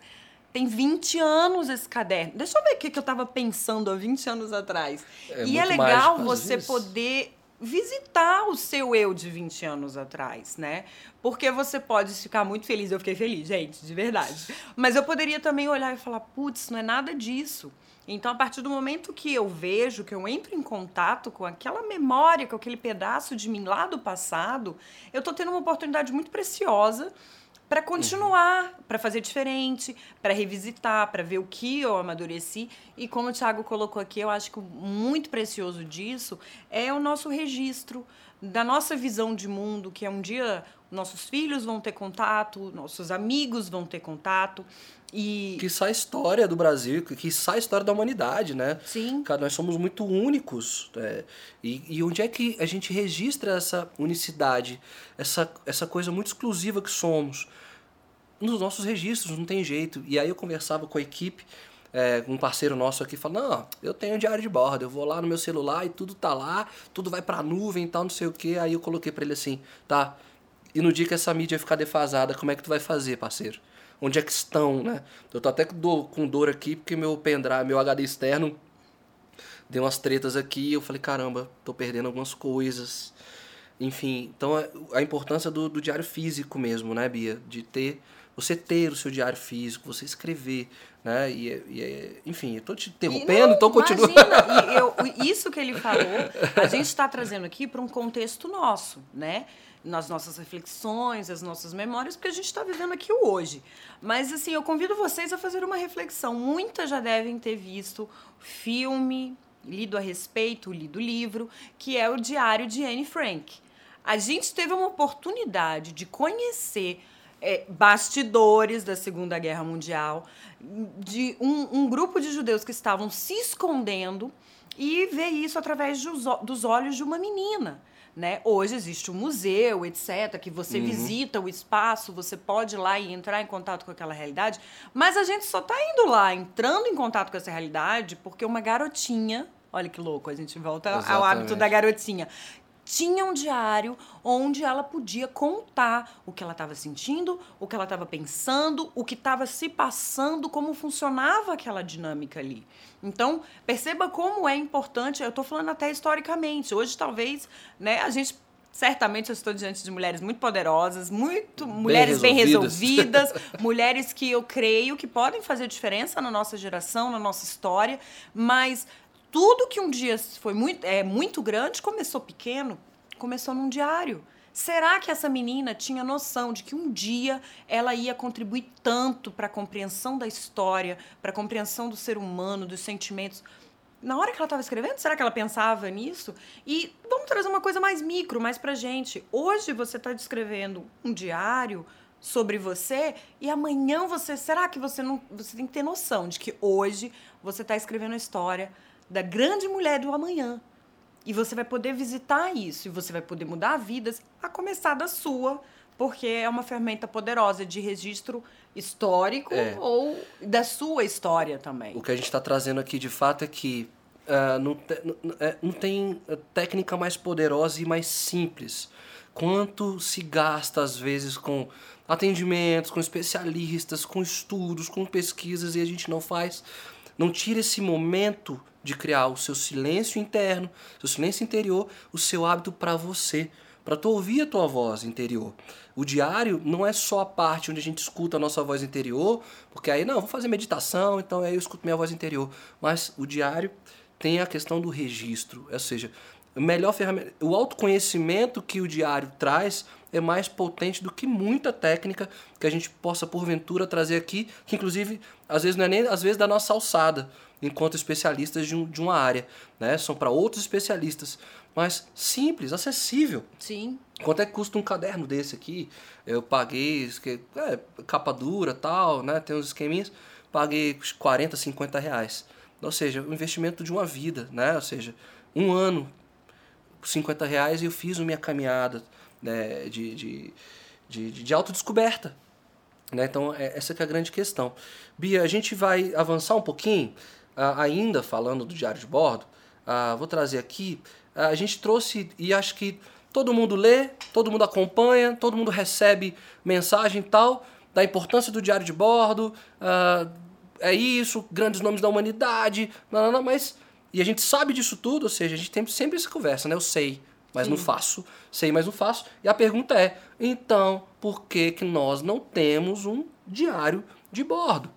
tem 20 anos esse caderno. Deixa eu ver o que, que eu estava pensando há 20 anos atrás. É e é legal você isso. poder visitar o seu eu de 20 anos atrás, né? Porque você pode ficar muito feliz. Eu fiquei feliz, gente, de verdade. Mas eu poderia também olhar e falar: putz, não é nada disso. Então, a partir do momento que eu vejo, que eu entro em contato com aquela memória, com aquele pedaço de mim lá do passado, eu estou tendo uma oportunidade muito preciosa para continuar, uhum. para fazer diferente, para revisitar, para ver o que eu amadureci. E como o Thiago colocou aqui, eu acho que o muito precioso disso é o nosso registro da nossa visão de mundo, que é um dia nossos filhos vão ter contato, nossos amigos vão ter contato. E... Que sai história do Brasil, que sai história da humanidade, né? Sim. Cara, nós somos muito únicos. É, e, e onde é que a gente registra essa unicidade, essa, essa coisa muito exclusiva que somos? Nos nossos registros, não tem jeito. E aí eu conversava com a equipe, é, um parceiro nosso aqui falou, não, eu tenho um diário de bordo, eu vou lá no meu celular e tudo tá lá, tudo vai pra nuvem e tal, não sei o que. Aí eu coloquei para ele assim, tá, e no dia que essa mídia ficar defasada, como é que tu vai fazer, parceiro? onde é que estão, né? Eu tô até com dor aqui porque meu pendrive, meu HD externo deu umas tretas aqui, eu falei, caramba, tô perdendo algumas coisas. Enfim, então é, a importância do, do diário físico mesmo, né, Bia? De ter, você ter o seu diário físico, você escrever, né? E, e enfim, eu tô te interrompendo, então continua. Imagina, eu, isso que ele falou, a gente está trazendo aqui para um contexto nosso, né? nas nossas reflexões, as nossas memórias, porque a gente está vivendo aqui o hoje. Mas, assim, eu convido vocês a fazer uma reflexão. Muitas já devem ter visto filme, lido a respeito, lido livro, que é o Diário de Anne Frank. A gente teve uma oportunidade de conhecer é, bastidores da Segunda Guerra Mundial, de um, um grupo de judeus que estavam se escondendo e ver isso através dos, dos olhos de uma menina. Né? Hoje existe um museu, etc., que você uhum. visita o espaço, você pode ir lá e entrar em contato com aquela realidade, mas a gente só está indo lá, entrando em contato com essa realidade, porque uma garotinha, olha que louco, a gente volta Exatamente. ao hábito da garotinha, tinha um diário onde ela podia contar o que ela estava sentindo, o que ela estava pensando, o que estava se passando, como funcionava aquela dinâmica ali. Então, perceba como é importante, eu estou falando até historicamente. Hoje, talvez, né, a gente certamente eu estou diante de mulheres muito poderosas, muito bem mulheres bem resolvidas, mulheres que eu creio que podem fazer diferença na nossa geração, na nossa história, mas tudo que um dia foi muito, é, muito grande começou pequeno, começou num diário. Será que essa menina tinha noção de que um dia ela ia contribuir tanto para a compreensão da história, para a compreensão do ser humano, dos sentimentos? Na hora que ela estava escrevendo, será que ela pensava nisso? E vamos trazer uma coisa mais micro, mais para gente. Hoje você está descrevendo um diário sobre você e amanhã você, será que você não, você tem que ter noção de que hoje você está escrevendo a história da grande mulher do amanhã. E você vai poder visitar isso, e você vai poder mudar vidas, a começar da sua, porque é uma ferramenta poderosa de registro histórico é. ou da sua história também. O que a gente está trazendo aqui de fato é que uh, não, te, não, é, não tem técnica mais poderosa e mais simples. Quanto se gasta, às vezes, com atendimentos, com especialistas, com estudos, com pesquisas, e a gente não faz. Não tira esse momento de criar o seu silêncio interno, seu silêncio interior, o seu hábito para você, para tu ouvir a tua voz interior. O diário não é só a parte onde a gente escuta a nossa voz interior, porque aí não, vou fazer meditação, então aí eu escuto minha voz interior. Mas o diário tem a questão do registro, ou seja, melhor ferramenta, o autoconhecimento que o diário traz é mais potente do que muita técnica que a gente possa porventura trazer aqui, que inclusive às vezes não é nem às vezes da nossa alçada enquanto especialistas de, um, de uma área, né? São para outros especialistas, mas simples, acessível. Sim. Quanto é que custa um caderno desse aqui? Eu paguei, é, capa dura tal, né? Tem uns esqueminhas, paguei 40, 50 reais. Ou seja, o investimento de uma vida, né? Ou seja, um ano, 50 reais e eu fiz a minha caminhada né? de, de, de, de autodescoberta. Né? Então, é, essa que é a grande questão. Bia, a gente vai avançar um pouquinho ainda falando do diário de bordo, ah, vou trazer aqui, ah, a gente trouxe e acho que todo mundo lê, todo mundo acompanha, todo mundo recebe mensagem e tal da importância do diário de bordo, é isso, grandes nomes da humanidade, não, não, não, mas e a gente sabe disso tudo, ou seja, a gente tem sempre essa conversa, né? Eu sei, mas Sim. não faço, sei, mas não faço. E a pergunta é, então, por que que nós não temos um diário de bordo?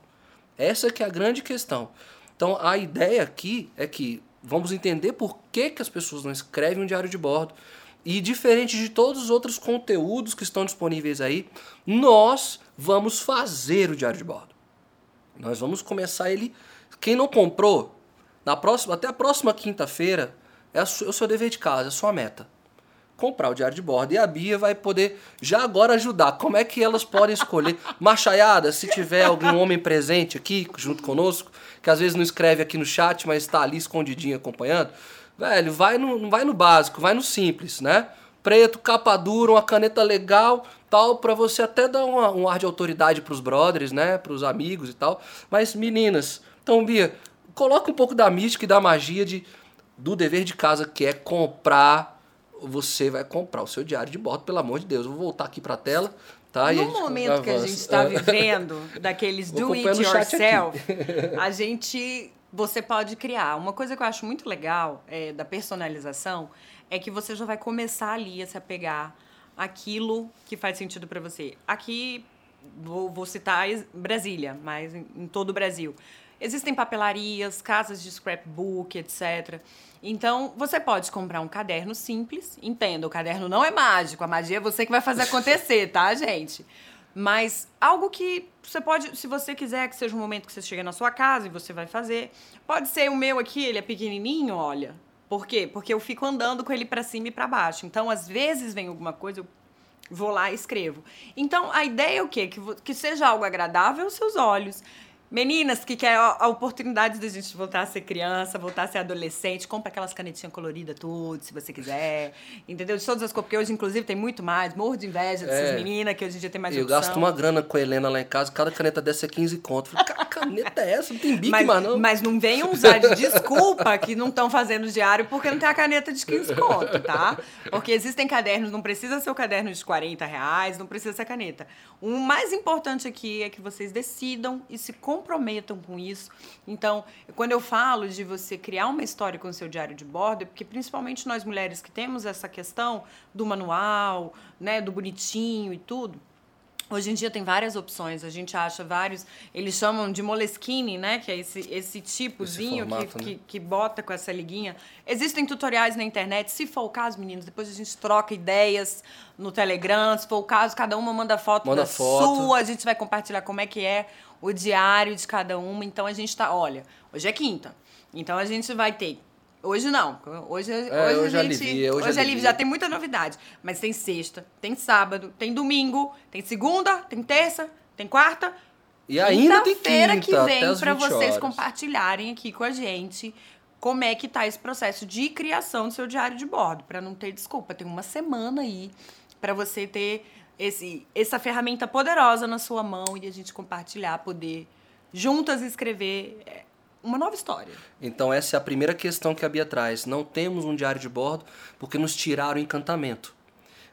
Essa que é a grande questão. Então a ideia aqui é que vamos entender por que, que as pessoas não escrevem um diário de bordo. E diferente de todos os outros conteúdos que estão disponíveis aí, nós vamos fazer o diário de bordo. Nós vamos começar ele. Quem não comprou, na próxima, até a próxima quinta-feira, é, é o seu dever de casa, é a sua meta comprar o diário de bordo. E a Bia vai poder já agora ajudar. Como é que elas podem escolher? Machaiada, se tiver algum homem presente aqui junto conosco, que às vezes não escreve aqui no chat, mas está ali escondidinho acompanhando, velho, vai no, vai no básico, vai no simples, né? Preto, capa dura, uma caneta legal, tal, para você até dar uma, um ar de autoridade pros brothers, né? Pros amigos e tal. Mas meninas, então Bia, coloca um pouco da mística e da magia de, do dever de casa, que é comprar você vai comprar o seu diário de bordo, pelo amor de Deus. Eu vou voltar aqui para a tela. Tá? No momento que a gente está vivendo, daqueles do it yourself, a gente. Você pode criar. Uma coisa que eu acho muito legal é, da personalização é que você já vai começar ali a se apegar aquilo que faz sentido para você. Aqui, vou, vou citar Brasília, mas em, em todo o Brasil. Existem papelarias, casas de scrapbook, etc. Então, você pode comprar um caderno simples. Entenda, o caderno não é mágico. A magia é você que vai fazer acontecer, tá, gente? Mas algo que você pode, se você quiser que seja um momento que você chega na sua casa e você vai fazer. Pode ser o meu aqui, ele é pequenininho, olha. Por quê? Porque eu fico andando com ele para cima e para baixo. Então, às vezes vem alguma coisa, eu Vou lá e escrevo. Então, a ideia é o quê? Que, que seja algo agradável aos seus olhos. Meninas que querem a oportunidade de a gente voltar a ser criança, voltar a ser adolescente, compra aquelas canetinhas coloridas tudo, se você quiser. Entendeu? De todas as cores, porque hoje, inclusive, tem muito mais. Morro de inveja dessas é. meninas, que hoje em dia tem mais Eu opção. gasto uma grana com a Helena lá em casa, cada caneta dessa é 15 conto. Falei, que caneta é essa? Não tem bico, mas, não. Mas não venham usar de desculpa que não estão fazendo diário porque não tem a caneta de 15 conto, tá? Porque existem cadernos, não precisa ser o caderno de 40 reais, não precisa ser caneta. O mais importante aqui é que vocês decidam e se comprometam com isso. Então, quando eu falo de você criar uma história com o seu diário de bordo, é porque principalmente nós mulheres que temos essa questão do manual, né, do bonitinho e tudo, Hoje em dia tem várias opções, a gente acha vários. Eles chamam de Moleskine, né? Que é esse, esse tipozinho esse formato, que, né? que, que, bota com essa liguinha. Existem tutoriais na internet. Se for o caso, meninos, depois a gente troca ideias no Telegram. Se for o caso, cada uma manda foto manda da foto. sua. A gente vai compartilhar como é que é o diário de cada uma. Então a gente tá. Olha, hoje é quinta. Então a gente vai ter Hoje não. Hoje, é, hoje, hoje a gente. Alivia, hoje, hoje alivia. já tem muita novidade. Mas tem sexta, tem sábado, tem domingo, tem segunda, tem terça, tem quarta. E ainda tem quinta que vem para vocês horas. compartilharem aqui com a gente como é que tá esse processo de criação do seu diário de bordo, para não ter desculpa. Tem uma semana aí para você ter esse, essa ferramenta poderosa na sua mão e a gente compartilhar, poder juntas escrever é, uma nova história. Então essa é a primeira questão que a Bia traz. Não temos um diário de bordo porque nos tiraram o encantamento.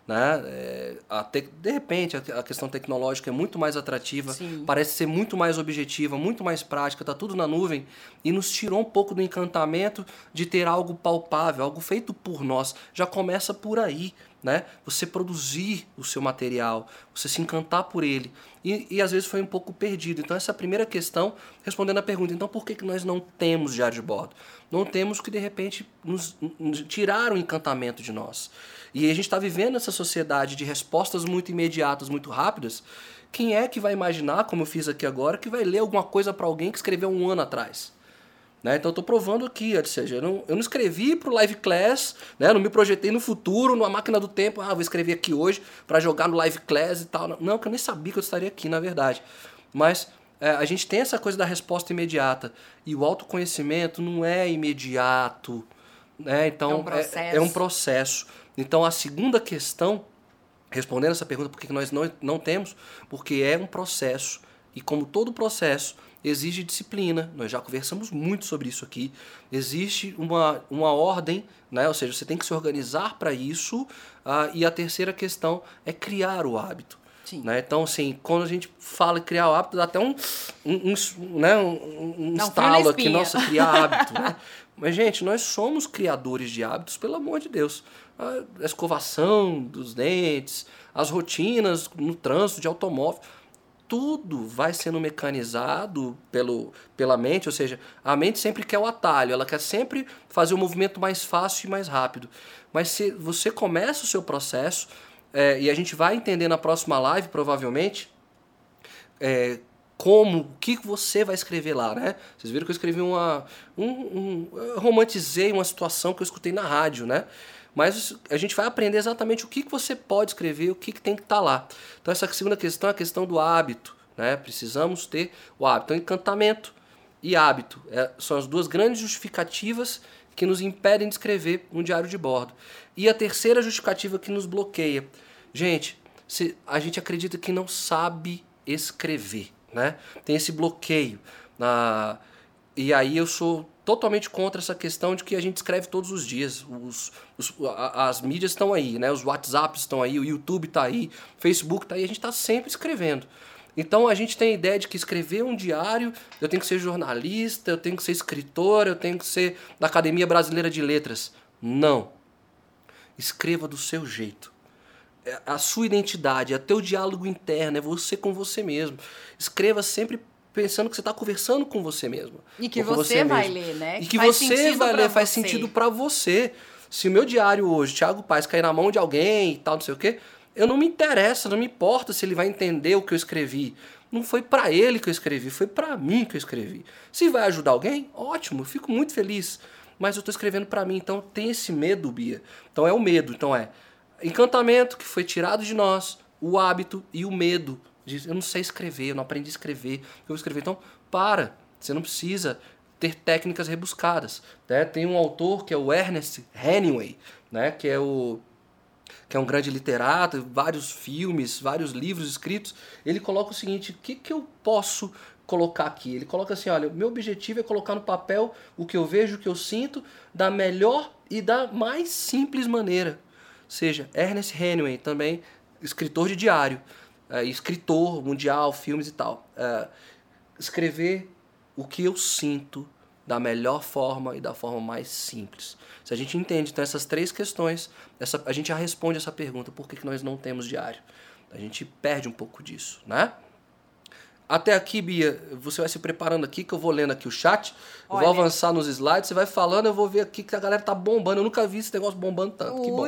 Né? É, te, de repente a, a, questão tecnológica é muito mais atrativa, Sim. parece ser muito mais objetiva, muito mais prática, está tudo na nuvem e nos tirou um pouco do encantamento de ter algo palpável, algo feito por nós. Já começa por aí né? Você produzir o seu material, você se encantar por ele. E, e às vezes foi um pouco perdido. Então, essa é primeira questão, respondendo a pergunta: então por que, que nós não temos diário de bordo? Não temos que, de repente, nos, nos tirar o encantamento de nós. E a gente está vivendo essa sociedade de respostas muito imediatas, muito rápidas. Quem é que vai imaginar, como eu fiz aqui agora, que vai ler alguma coisa para alguém que escreveu um ano atrás? Né? Então eu estou provando aqui, ou seja, eu não, eu não escrevi para o Live Class, né? não me projetei no futuro, numa máquina do tempo, ah, vou escrever aqui hoje para jogar no Live Class e tal. Não, que eu nem sabia que eu estaria aqui, na verdade. Mas é, a gente tem essa coisa da resposta imediata. E o autoconhecimento não é imediato. Né? Então, é um processo. É, é um processo. Então a segunda questão, respondendo essa pergunta, por que nós não, não temos? Porque é um processo. E como todo processo, exige disciplina. Nós já conversamos muito sobre isso aqui. Existe uma, uma ordem, né? ou seja, você tem que se organizar para isso. Uh, e a terceira questão é criar o hábito. Né? Então, assim, quando a gente fala em criar o hábito, dá até um, um, um né? um, um estalo aqui, nossa, criar hábito. né? Mas, gente, nós somos criadores de hábitos, pelo amor de Deus. A escovação dos dentes, as rotinas no trânsito de automóvel tudo vai sendo mecanizado pelo, pela mente, ou seja, a mente sempre quer o atalho, ela quer sempre fazer o movimento mais fácil e mais rápido. Mas se você começa o seu processo, é, e a gente vai entender na próxima live, provavelmente, é, como, o que você vai escrever lá, né? Vocês viram que eu escrevi uma. Um, um, eu romantizei uma situação que eu escutei na rádio, né? Mas a gente vai aprender exatamente o que, que você pode escrever, o que, que tem que estar tá lá. Então, essa segunda questão é a questão do hábito. Né? Precisamos ter o hábito. Então, encantamento e hábito é, são as duas grandes justificativas que nos impedem de escrever um diário de bordo. E a terceira justificativa que nos bloqueia. Gente, se a gente acredita que não sabe escrever. Né? Tem esse bloqueio. E aí eu sou totalmente contra essa questão de que a gente escreve todos os dias. Os, os as mídias estão aí, né? Os WhatsApps estão aí, o YouTube está aí, o Facebook está aí, a gente está sempre escrevendo. Então a gente tem a ideia de que escrever um diário, eu tenho que ser jornalista, eu tenho que ser escritor, eu tenho que ser da Academia Brasileira de Letras. Não. Escreva do seu jeito. É a sua identidade, é teu diálogo interno, é você com você mesmo. Escreva sempre pensando que você está conversando com você mesmo. E que você, você vai ler, né? E que faz você vai ler, faz sentido para você. Se o meu diário hoje, Thiago Paz, cair na mão de alguém e tal, não sei o quê, eu não me interessa, não me importa se ele vai entender o que eu escrevi. Não foi para ele que eu escrevi, foi para mim que eu escrevi. Se vai ajudar alguém, ótimo, fico muito feliz. Mas eu estou escrevendo para mim, então tem esse medo, Bia. Então é o medo. Então é, encantamento que foi tirado de nós, o hábito e o medo. De, eu não sei escrever, eu não aprendi a escrever, eu vou escrever. Então, para. Você não precisa ter técnicas rebuscadas. Né? Tem um autor que é o Ernest Hemingway, né? que é o que é um grande literato, vários filmes, vários livros escritos, ele coloca o seguinte: o que, que eu posso colocar aqui? Ele coloca assim: olha, meu objetivo é colocar no papel o que eu vejo, o que eu sinto, da melhor e da mais simples maneira. Ou seja, Ernest Hemingway, também escritor de diário, é, escritor mundial, filmes e tal. É, escrever o que eu sinto da melhor forma e da forma mais simples. Se a gente entende então essas três questões, essa, a gente já responde essa pergunta: por que, que nós não temos diário? A gente perde um pouco disso, né? Até aqui, Bia, você vai se preparando aqui, que eu vou lendo aqui o chat. Eu vou avançar nos slides, você vai falando, eu vou ver aqui que a galera tá bombando. Eu nunca vi esse negócio bombando tanto. Que bom.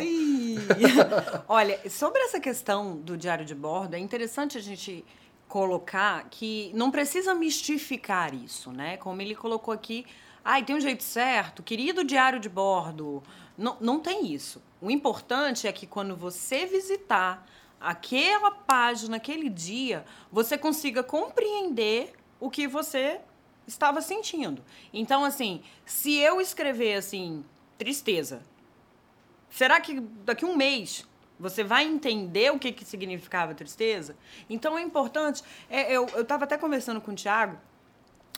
Olha, sobre essa questão do diário de bordo, é interessante a gente colocar que não precisa mistificar isso, né? Como ele colocou aqui, ai, ah, tem um jeito certo, querido diário de bordo. Não, não tem isso. O importante é que quando você visitar aquela página, aquele dia, você consiga compreender o que você estava sentindo. Então, assim, se eu escrever assim, tristeza, será que daqui a um mês você vai entender o que, que significava tristeza? Então é importante. É, eu estava até conversando com o Tiago,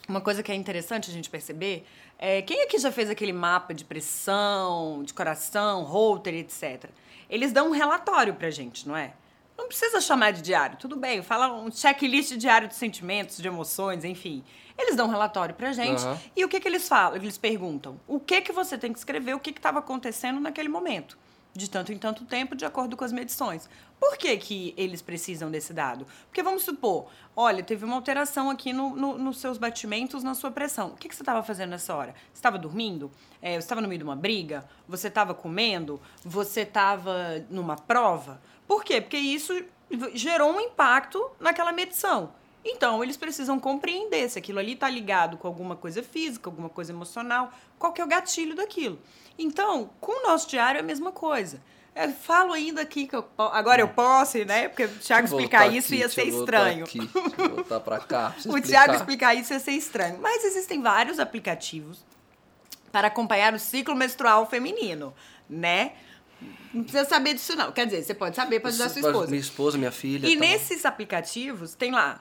uma coisa que é interessante a gente perceber é quem aqui já fez aquele mapa de pressão, de coração, Holter, etc. Eles dão um relatório pra gente, não é? Não precisa chamar de diário, tudo bem. Fala um checklist diário de sentimentos, de emoções, enfim. Eles dão um relatório pra gente. Uhum. E o que, que eles falam? Eles perguntam o que, que você tem que escrever, o que estava acontecendo naquele momento. De tanto em tanto tempo, de acordo com as medições. Por que, que eles precisam desse dado? Porque vamos supor, olha, teve uma alteração aqui no, no, nos seus batimentos, na sua pressão. O que, que você estava fazendo nessa hora? Você estava dormindo? É, você estava no meio de uma briga? Você estava comendo? Você estava numa prova? Por quê? Porque isso gerou um impacto naquela medição. Então, eles precisam compreender se aquilo ali está ligado com alguma coisa física, alguma coisa emocional, qual que é o gatilho daquilo. Então, com o nosso diário é a mesma coisa. Eu falo ainda aqui que eu, agora eu posso, né? Porque o Thiago explicar isso aqui, ia ser estranho. Aqui, voltar para cá. o Thiago explicar isso ia ser estranho. Mas existem vários aplicativos para acompanhar o ciclo menstrual feminino, né? Não precisa saber disso, não. Quer dizer, você pode saber para ajudar sua esposa. Minha esposa, minha filha. E tá nesses bom. aplicativos, tem lá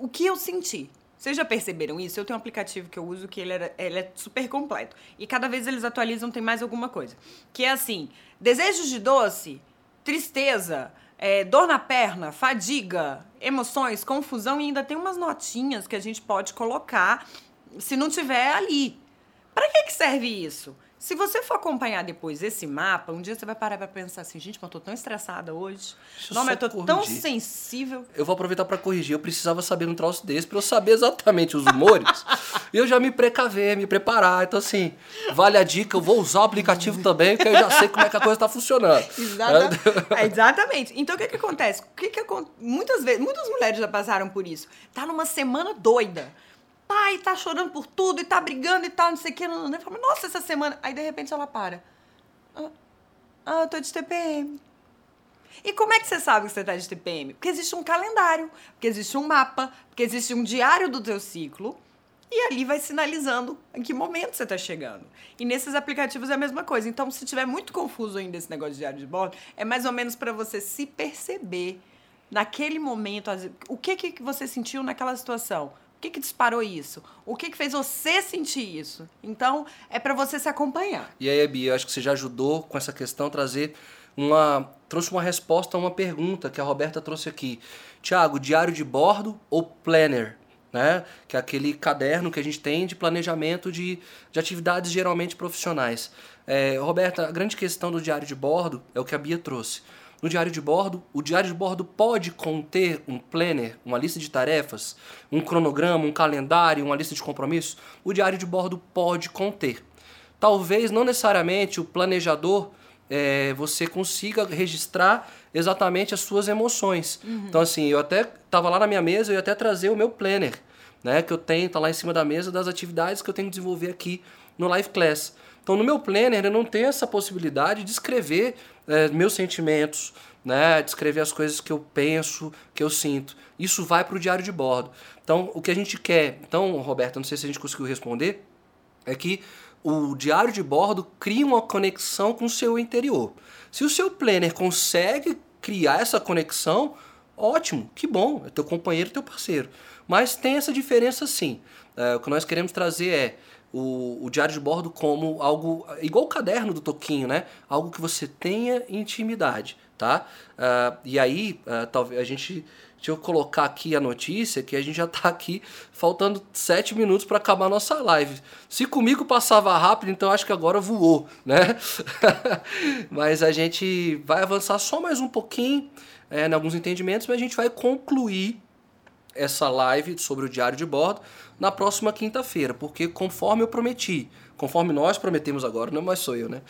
o que eu senti. Vocês já perceberam isso? Eu tenho um aplicativo que eu uso que ele, era, ele é super completo. E cada vez eles atualizam, tem mais alguma coisa. Que é assim: desejos de doce, tristeza, é, dor na perna, fadiga, emoções, confusão e ainda tem umas notinhas que a gente pode colocar se não tiver ali. Para que, que serve isso? Se você for acompanhar depois esse mapa, um dia você vai parar para pensar assim, gente, mas eu tô tão estressada hoje. Deixa não, mas eu tô corrigir. tão sensível. Eu vou aproveitar para corrigir. Eu precisava saber um troço desse para eu saber exatamente os humores e eu já me precaver, me preparar. Então, assim, vale a dica. Eu vou usar o aplicativo também, porque eu já sei como é que a coisa tá funcionando. Exatamente. É, exatamente. Então, o que que acontece? O que que Muitas vezes, muitas mulheres já passaram por isso. Tá numa semana doida pai tá chorando por tudo e tá brigando e tal, não sei o que. Não, não, não. Nossa, essa semana. Aí de repente ela para. Ah, ah, eu tô de TPM. E como é que você sabe que você tá de TPM? Porque existe um calendário, porque existe um mapa, porque existe um diário do teu ciclo. E ali vai sinalizando em que momento você está chegando. E nesses aplicativos é a mesma coisa. Então, se tiver muito confuso ainda esse negócio de diário de bordo, é mais ou menos para você se perceber naquele momento, o que, que você sentiu naquela situação. O que, que disparou isso? O que, que fez você sentir isso? Então, é para você se acompanhar. E aí, Bia, acho que você já ajudou com essa questão a trazer uma. trouxe uma resposta a uma pergunta que a Roberta trouxe aqui. Tiago, diário de bordo ou planner? Né? Que é aquele caderno que a gente tem de planejamento de, de atividades geralmente profissionais. É, Roberta, a grande questão do diário de bordo é o que a Bia trouxe no diário de bordo, o diário de bordo pode conter um planner, uma lista de tarefas, um cronograma, um calendário, uma lista de compromissos? O diário de bordo pode conter. Talvez não necessariamente o planejador é, você consiga registrar exatamente as suas emoções. Uhum. Então, assim, eu até estava lá na minha mesa, eu ia até trazer o meu planner, né? Que eu tenho, tá lá em cima da mesa das atividades que eu tenho que desenvolver aqui no Live Class. Então, no meu planner, eu não tenho essa possibilidade de escrever é, meus sentimentos, né, de escrever as coisas que eu penso, que eu sinto. Isso vai para o diário de bordo. Então, o que a gente quer, então, Roberto, não sei se a gente conseguiu responder, é que o diário de bordo cria uma conexão com o seu interior. Se o seu planner consegue criar essa conexão, ótimo, que bom, é teu companheiro, teu parceiro. Mas tem essa diferença sim. É, o que nós queremos trazer é o, o, diário de bordo como algo igual o caderno do Toquinho, né? Algo que você tenha intimidade, tá? Uh, e aí, uh, talvez a gente Deixa eu colocar aqui a notícia que a gente já está aqui faltando sete minutos para acabar a nossa live. Se comigo passava rápido, então acho que agora voou, né? mas a gente vai avançar só mais um pouquinho é, em alguns entendimentos, mas a gente vai concluir essa live sobre o diário de bordo na próxima quinta-feira, porque conforme eu prometi, conforme nós prometemos agora, não mais sou eu, né?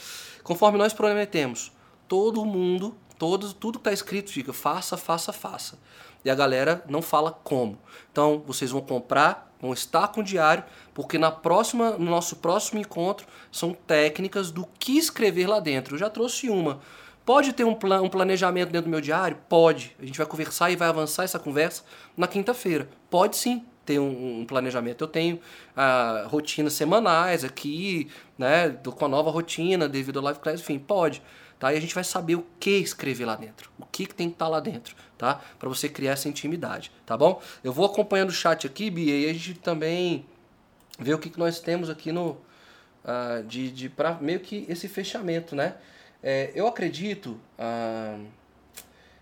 Conforme nós prometemos, todo mundo, todo, tudo que está escrito fica faça, faça, faça e a galera não fala como. Então vocês vão comprar, vão estar com o diário, porque na próxima, no nosso próximo encontro são técnicas do que escrever lá dentro. Eu já trouxe uma. Pode ter um, plan, um planejamento dentro do meu diário? Pode. A gente vai conversar e vai avançar essa conversa na quinta-feira. Pode sim ter um, um, planejamento. Eu tenho ah, rotinas semanais aqui, né? Com a nova rotina devido ao live class, enfim, pode tá? E a gente vai saber o que escrever lá dentro, o que, que tem que estar tá lá dentro, tá? Para você criar essa intimidade, tá bom? Eu vou acompanhando o chat aqui, Bia, e a gente também vê o que, que nós temos aqui no uh, de, de para meio que esse fechamento, né? É, eu acredito uh,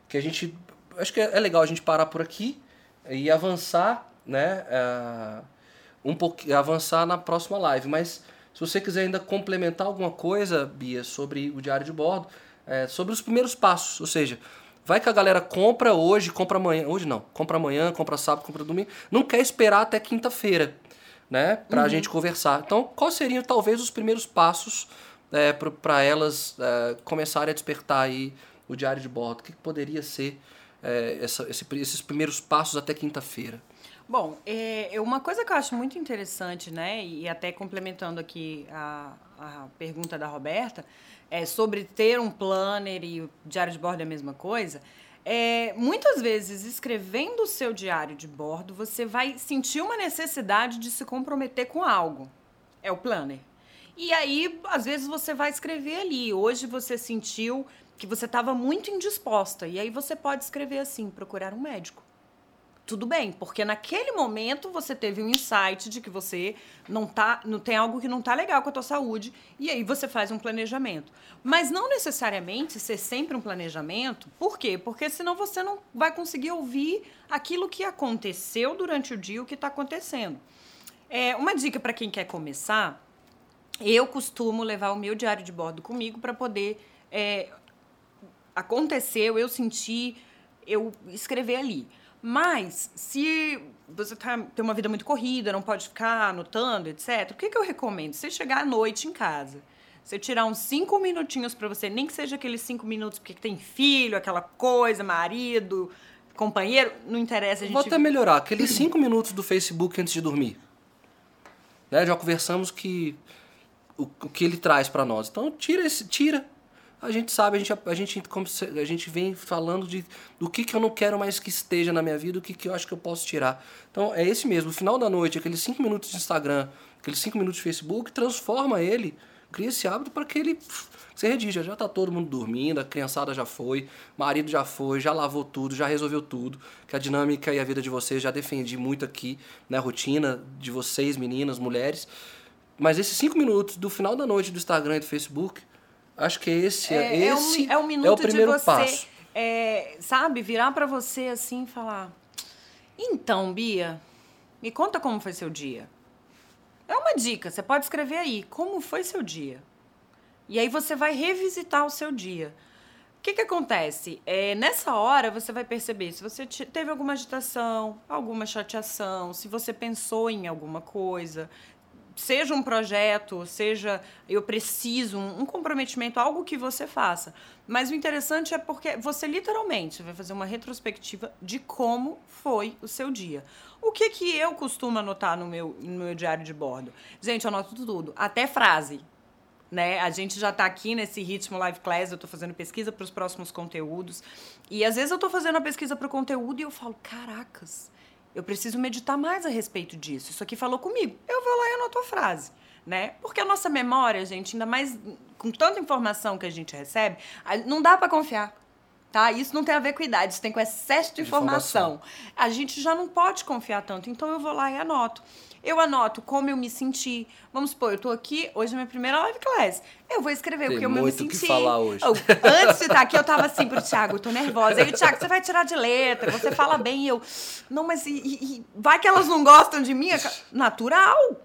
que a gente acho que é legal a gente parar por aqui e avançar, né? Uh, um pouquinho, avançar na próxima live, mas se você quiser ainda complementar alguma coisa, Bia, sobre o diário de bordo, é, sobre os primeiros passos, ou seja, vai que a galera compra hoje, compra amanhã, hoje não, compra amanhã, compra sábado, compra domingo, não quer esperar até quinta-feira, né, para a uhum. gente conversar. Então, quais seriam talvez os primeiros passos é, para elas é, começarem a despertar aí o diário de bordo? O que, que poderia ser é, essa, esse, esses primeiros passos até quinta-feira? Bom, é, uma coisa que eu acho muito interessante, né, e até complementando aqui a, a pergunta da Roberta, é sobre ter um planner e o diário de bordo é a mesma coisa. É, muitas vezes, escrevendo o seu diário de bordo, você vai sentir uma necessidade de se comprometer com algo. É o planner. E aí, às vezes, você vai escrever ali. Hoje você sentiu que você estava muito indisposta. E aí você pode escrever assim: procurar um médico tudo bem, porque naquele momento você teve um insight de que você não tá, não tem algo que não tá legal com a tua saúde e aí você faz um planejamento. Mas não necessariamente ser sempre um planejamento. Por quê? Porque senão você não vai conseguir ouvir aquilo que aconteceu durante o dia, o que está acontecendo. É, uma dica para quem quer começar, eu costumo levar o meu diário de bordo comigo para poder é, aconteceu, eu senti, eu escrever ali. Mas, se você tá, tem uma vida muito corrida, não pode ficar anotando, etc., o que, que eu recomendo? Você chegar à noite em casa, você tirar uns cinco minutinhos para você, nem que seja aqueles cinco minutos porque tem filho, aquela coisa, marido, companheiro, não interessa. A gente... Vou até melhorar, aqueles cinco minutos do Facebook antes de dormir. Né? Já conversamos que o, o que ele traz para nós. Então, tira esse, tira a gente sabe, a gente, a gente, a gente vem falando de do que, que eu não quero mais que esteja na minha vida, o que, que eu acho que eu posso tirar. Então é esse mesmo, o final da noite, aqueles 5 minutos de Instagram, aqueles 5 minutos de Facebook, transforma ele, cria esse hábito para que ele se redija. Já tá todo mundo dormindo, a criançada já foi, marido já foi, já lavou tudo, já resolveu tudo, que a dinâmica e a vida de vocês já defendi muito aqui, né, rotina de vocês, meninas, mulheres. Mas esses 5 minutos do final da noite do Instagram e do Facebook Acho que esse é, é, esse é, um, é, um minuto é o primeiro de você, passo. É, sabe, virar para você assim e falar: Então, Bia, me conta como foi seu dia. É uma dica, você pode escrever aí: Como foi seu dia? E aí você vai revisitar o seu dia. O que, que acontece? É, nessa hora você vai perceber se você teve alguma agitação, alguma chateação, se você pensou em alguma coisa, seja um projeto, seja eu preciso, um, comprometimento, algo que você faça. Mas o interessante é porque você literalmente vai fazer uma retrospectiva de como foi o seu dia. O que, que eu costumo anotar no meu, no meu diário de bordo? Gente, eu anoto tudo, até frase. né? A gente já está aqui nesse ritmo live class, eu estou fazendo pesquisa para os próximos conteúdos. E às vezes eu estou fazendo a pesquisa para o conteúdo e eu falo, caracas, eu preciso meditar mais a respeito disso. Isso aqui falou comigo. Eu vou lá e anoto a frase. Né? Porque a nossa memória, gente, ainda mais com tanta informação que a gente recebe, não dá para confiar. Tá? Isso não tem a ver com idade, isso tem com excesso de, de informação. informação. A gente já não pode confiar tanto, então eu vou lá e anoto. Eu anoto como eu me senti. Vamos supor, eu tô aqui, hoje é minha primeira live class. Eu vou escrever Tem o que eu me senti. que falar hoje. Eu, antes de estar aqui, eu tava assim pro Thiago, eu tô nervosa. Aí, Thiago, você vai tirar de letra, você fala bem. E eu, não, mas e, e, vai que elas não gostam de mim? Natural.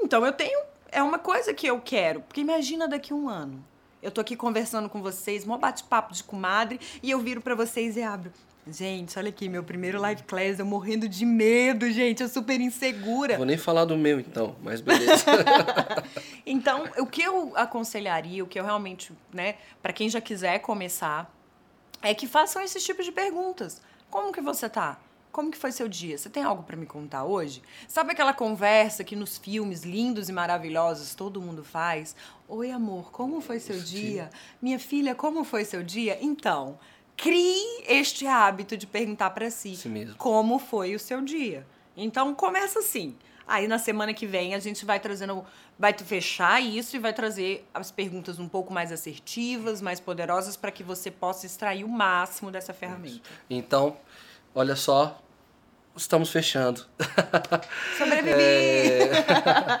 Então eu tenho, é uma coisa que eu quero. Porque imagina daqui a um ano. Eu tô aqui conversando com vocês, mó bate-papo de comadre, e eu viro para vocês e abro. Gente, olha aqui, meu primeiro live class, eu morrendo de medo, gente, eu super insegura. Vou nem falar do meu então, mas beleza. então, o que eu aconselharia, o que eu realmente, né, para quem já quiser começar, é que façam esses tipos de perguntas. Como que você tá? Como que foi seu dia? Você tem algo para me contar hoje? Sabe aquela conversa que nos filmes lindos e maravilhosos todo mundo faz? Oi, amor, como foi seu dia? Minha filha, como foi seu dia? Então, crie este hábito de perguntar para si como foi o seu dia. Então começa assim. Aí na semana que vem a gente vai trazendo, vai fechar isso e vai trazer as perguntas um pouco mais assertivas, mais poderosas para que você possa extrair o máximo dessa ferramenta. Então, olha só, estamos fechando. Sobrevivi. É...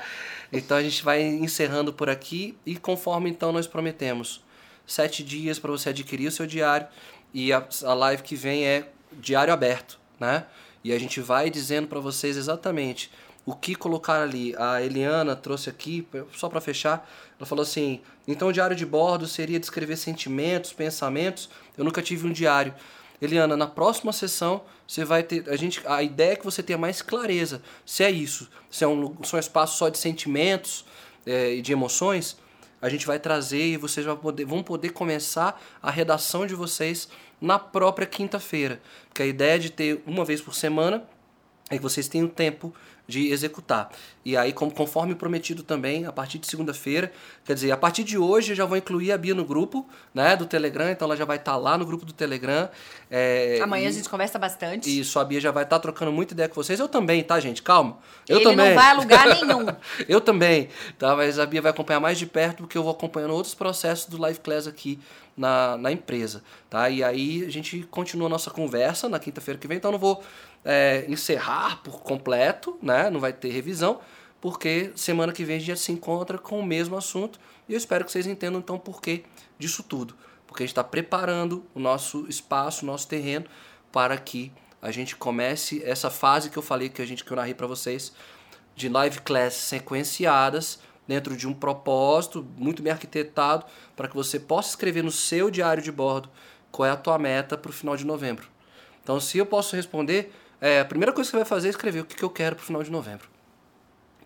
então a gente vai encerrando por aqui e conforme então nós prometemos, sete dias para você adquirir o seu diário e a, a live que vem é diário aberto, né? E a gente vai dizendo para vocês exatamente o que colocar ali. A Eliana trouxe aqui, só para fechar, ela falou assim: então o diário de bordo seria descrever sentimentos, pensamentos. Eu nunca tive um diário. Eliana, na próxima sessão você vai ter. A, gente, a ideia é que você tenha mais clareza se é isso, se é um, se é um espaço só de sentimentos é, e de emoções a gente vai trazer e vocês vão poder, vão poder começar a redação de vocês na própria quinta-feira. Porque a ideia de ter uma vez por semana é que vocês tenham tempo de executar. E aí, conforme prometido também, a partir de segunda-feira, quer dizer, a partir de hoje eu já vou incluir a Bia no grupo, né, do Telegram, então ela já vai estar tá lá no grupo do Telegram. É, Amanhã e, a gente conversa bastante. Isso, a Bia já vai estar tá trocando muita ideia com vocês. Eu também, tá, gente? Calma. Eu Ele também. não vai a lugar nenhum. eu também, tá? Mas a Bia vai acompanhar mais de perto, porque eu vou acompanhando outros processos do Live Class aqui na, na empresa, tá? E aí a gente continua a nossa conversa na quinta-feira que vem, então não vou é, encerrar por completo, né? Não vai ter revisão, porque semana que vem a gente se encontra com o mesmo assunto e eu espero que vocês entendam então o porquê disso tudo. Porque a gente está preparando o nosso espaço, o nosso terreno para que a gente comece essa fase que eu falei que a gente que eu narrei para vocês de live class sequenciadas dentro de um propósito muito bem arquitetado para que você possa escrever no seu diário de bordo qual é a tua meta para o final de novembro. Então, se eu posso responder, é, a primeira coisa que você vai fazer é escrever o que, que eu quero para o final de novembro.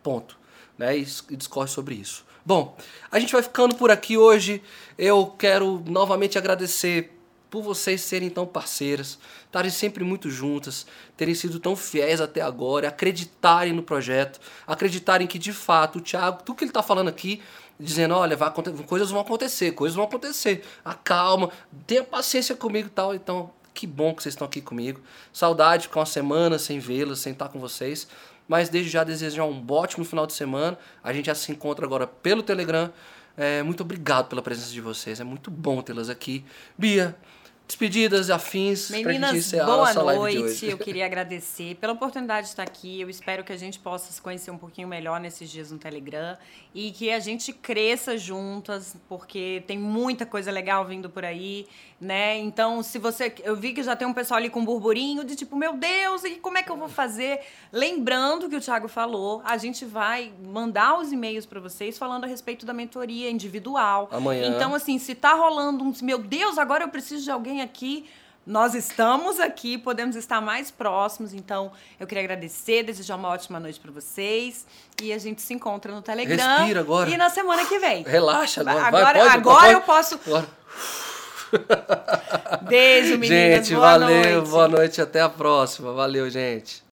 Ponto. Né? E, e discorre sobre isso. Bom, a gente vai ficando por aqui hoje. Eu quero novamente agradecer por vocês serem tão parceiras, estarem sempre muito juntas, terem sido tão fiéis até agora, acreditarem no projeto, acreditarem que de fato o Thiago, tudo que ele está falando aqui, dizendo, olha, vai, coisas vão acontecer, coisas vão acontecer, acalma, tenha paciência comigo e tal. Então, que bom que vocês estão aqui comigo. Saudade de ficar uma semana sem vê-las, sem estar com vocês. Mas desde já desejar um ótimo final de semana. A gente já se encontra agora pelo Telegram. É, muito obrigado pela presença de vocês. É muito bom tê-las aqui. Bia, despedidas, afins. Meninas, boa noite. Eu queria agradecer pela oportunidade de estar aqui. Eu espero que a gente possa se conhecer um pouquinho melhor nesses dias no Telegram e que a gente cresça juntas, porque tem muita coisa legal vindo por aí, né? Então, se você. Eu vi que já tem um pessoal ali com burburinho de tipo, meu Deus, e como é que eu vou fazer? Lembrando que o Thiago falou, a gente vai mandar os e-mails para vocês falando a respeito da mentoria individual. Amanhã. Então, assim, se tá rolando uns, meu Deus, agora eu preciso de alguém aqui. Nós estamos aqui, podemos estar mais próximos, então eu queria agradecer, desejar uma ótima noite para vocês e a gente se encontra no Telegram. Respira agora. E na semana que vem. Relaxa agora. Agora, vai, pode, agora pode, eu posso. Agora. Beijo, meninas. Gente, boa valeu, noite. boa noite, até a próxima. Valeu, gente.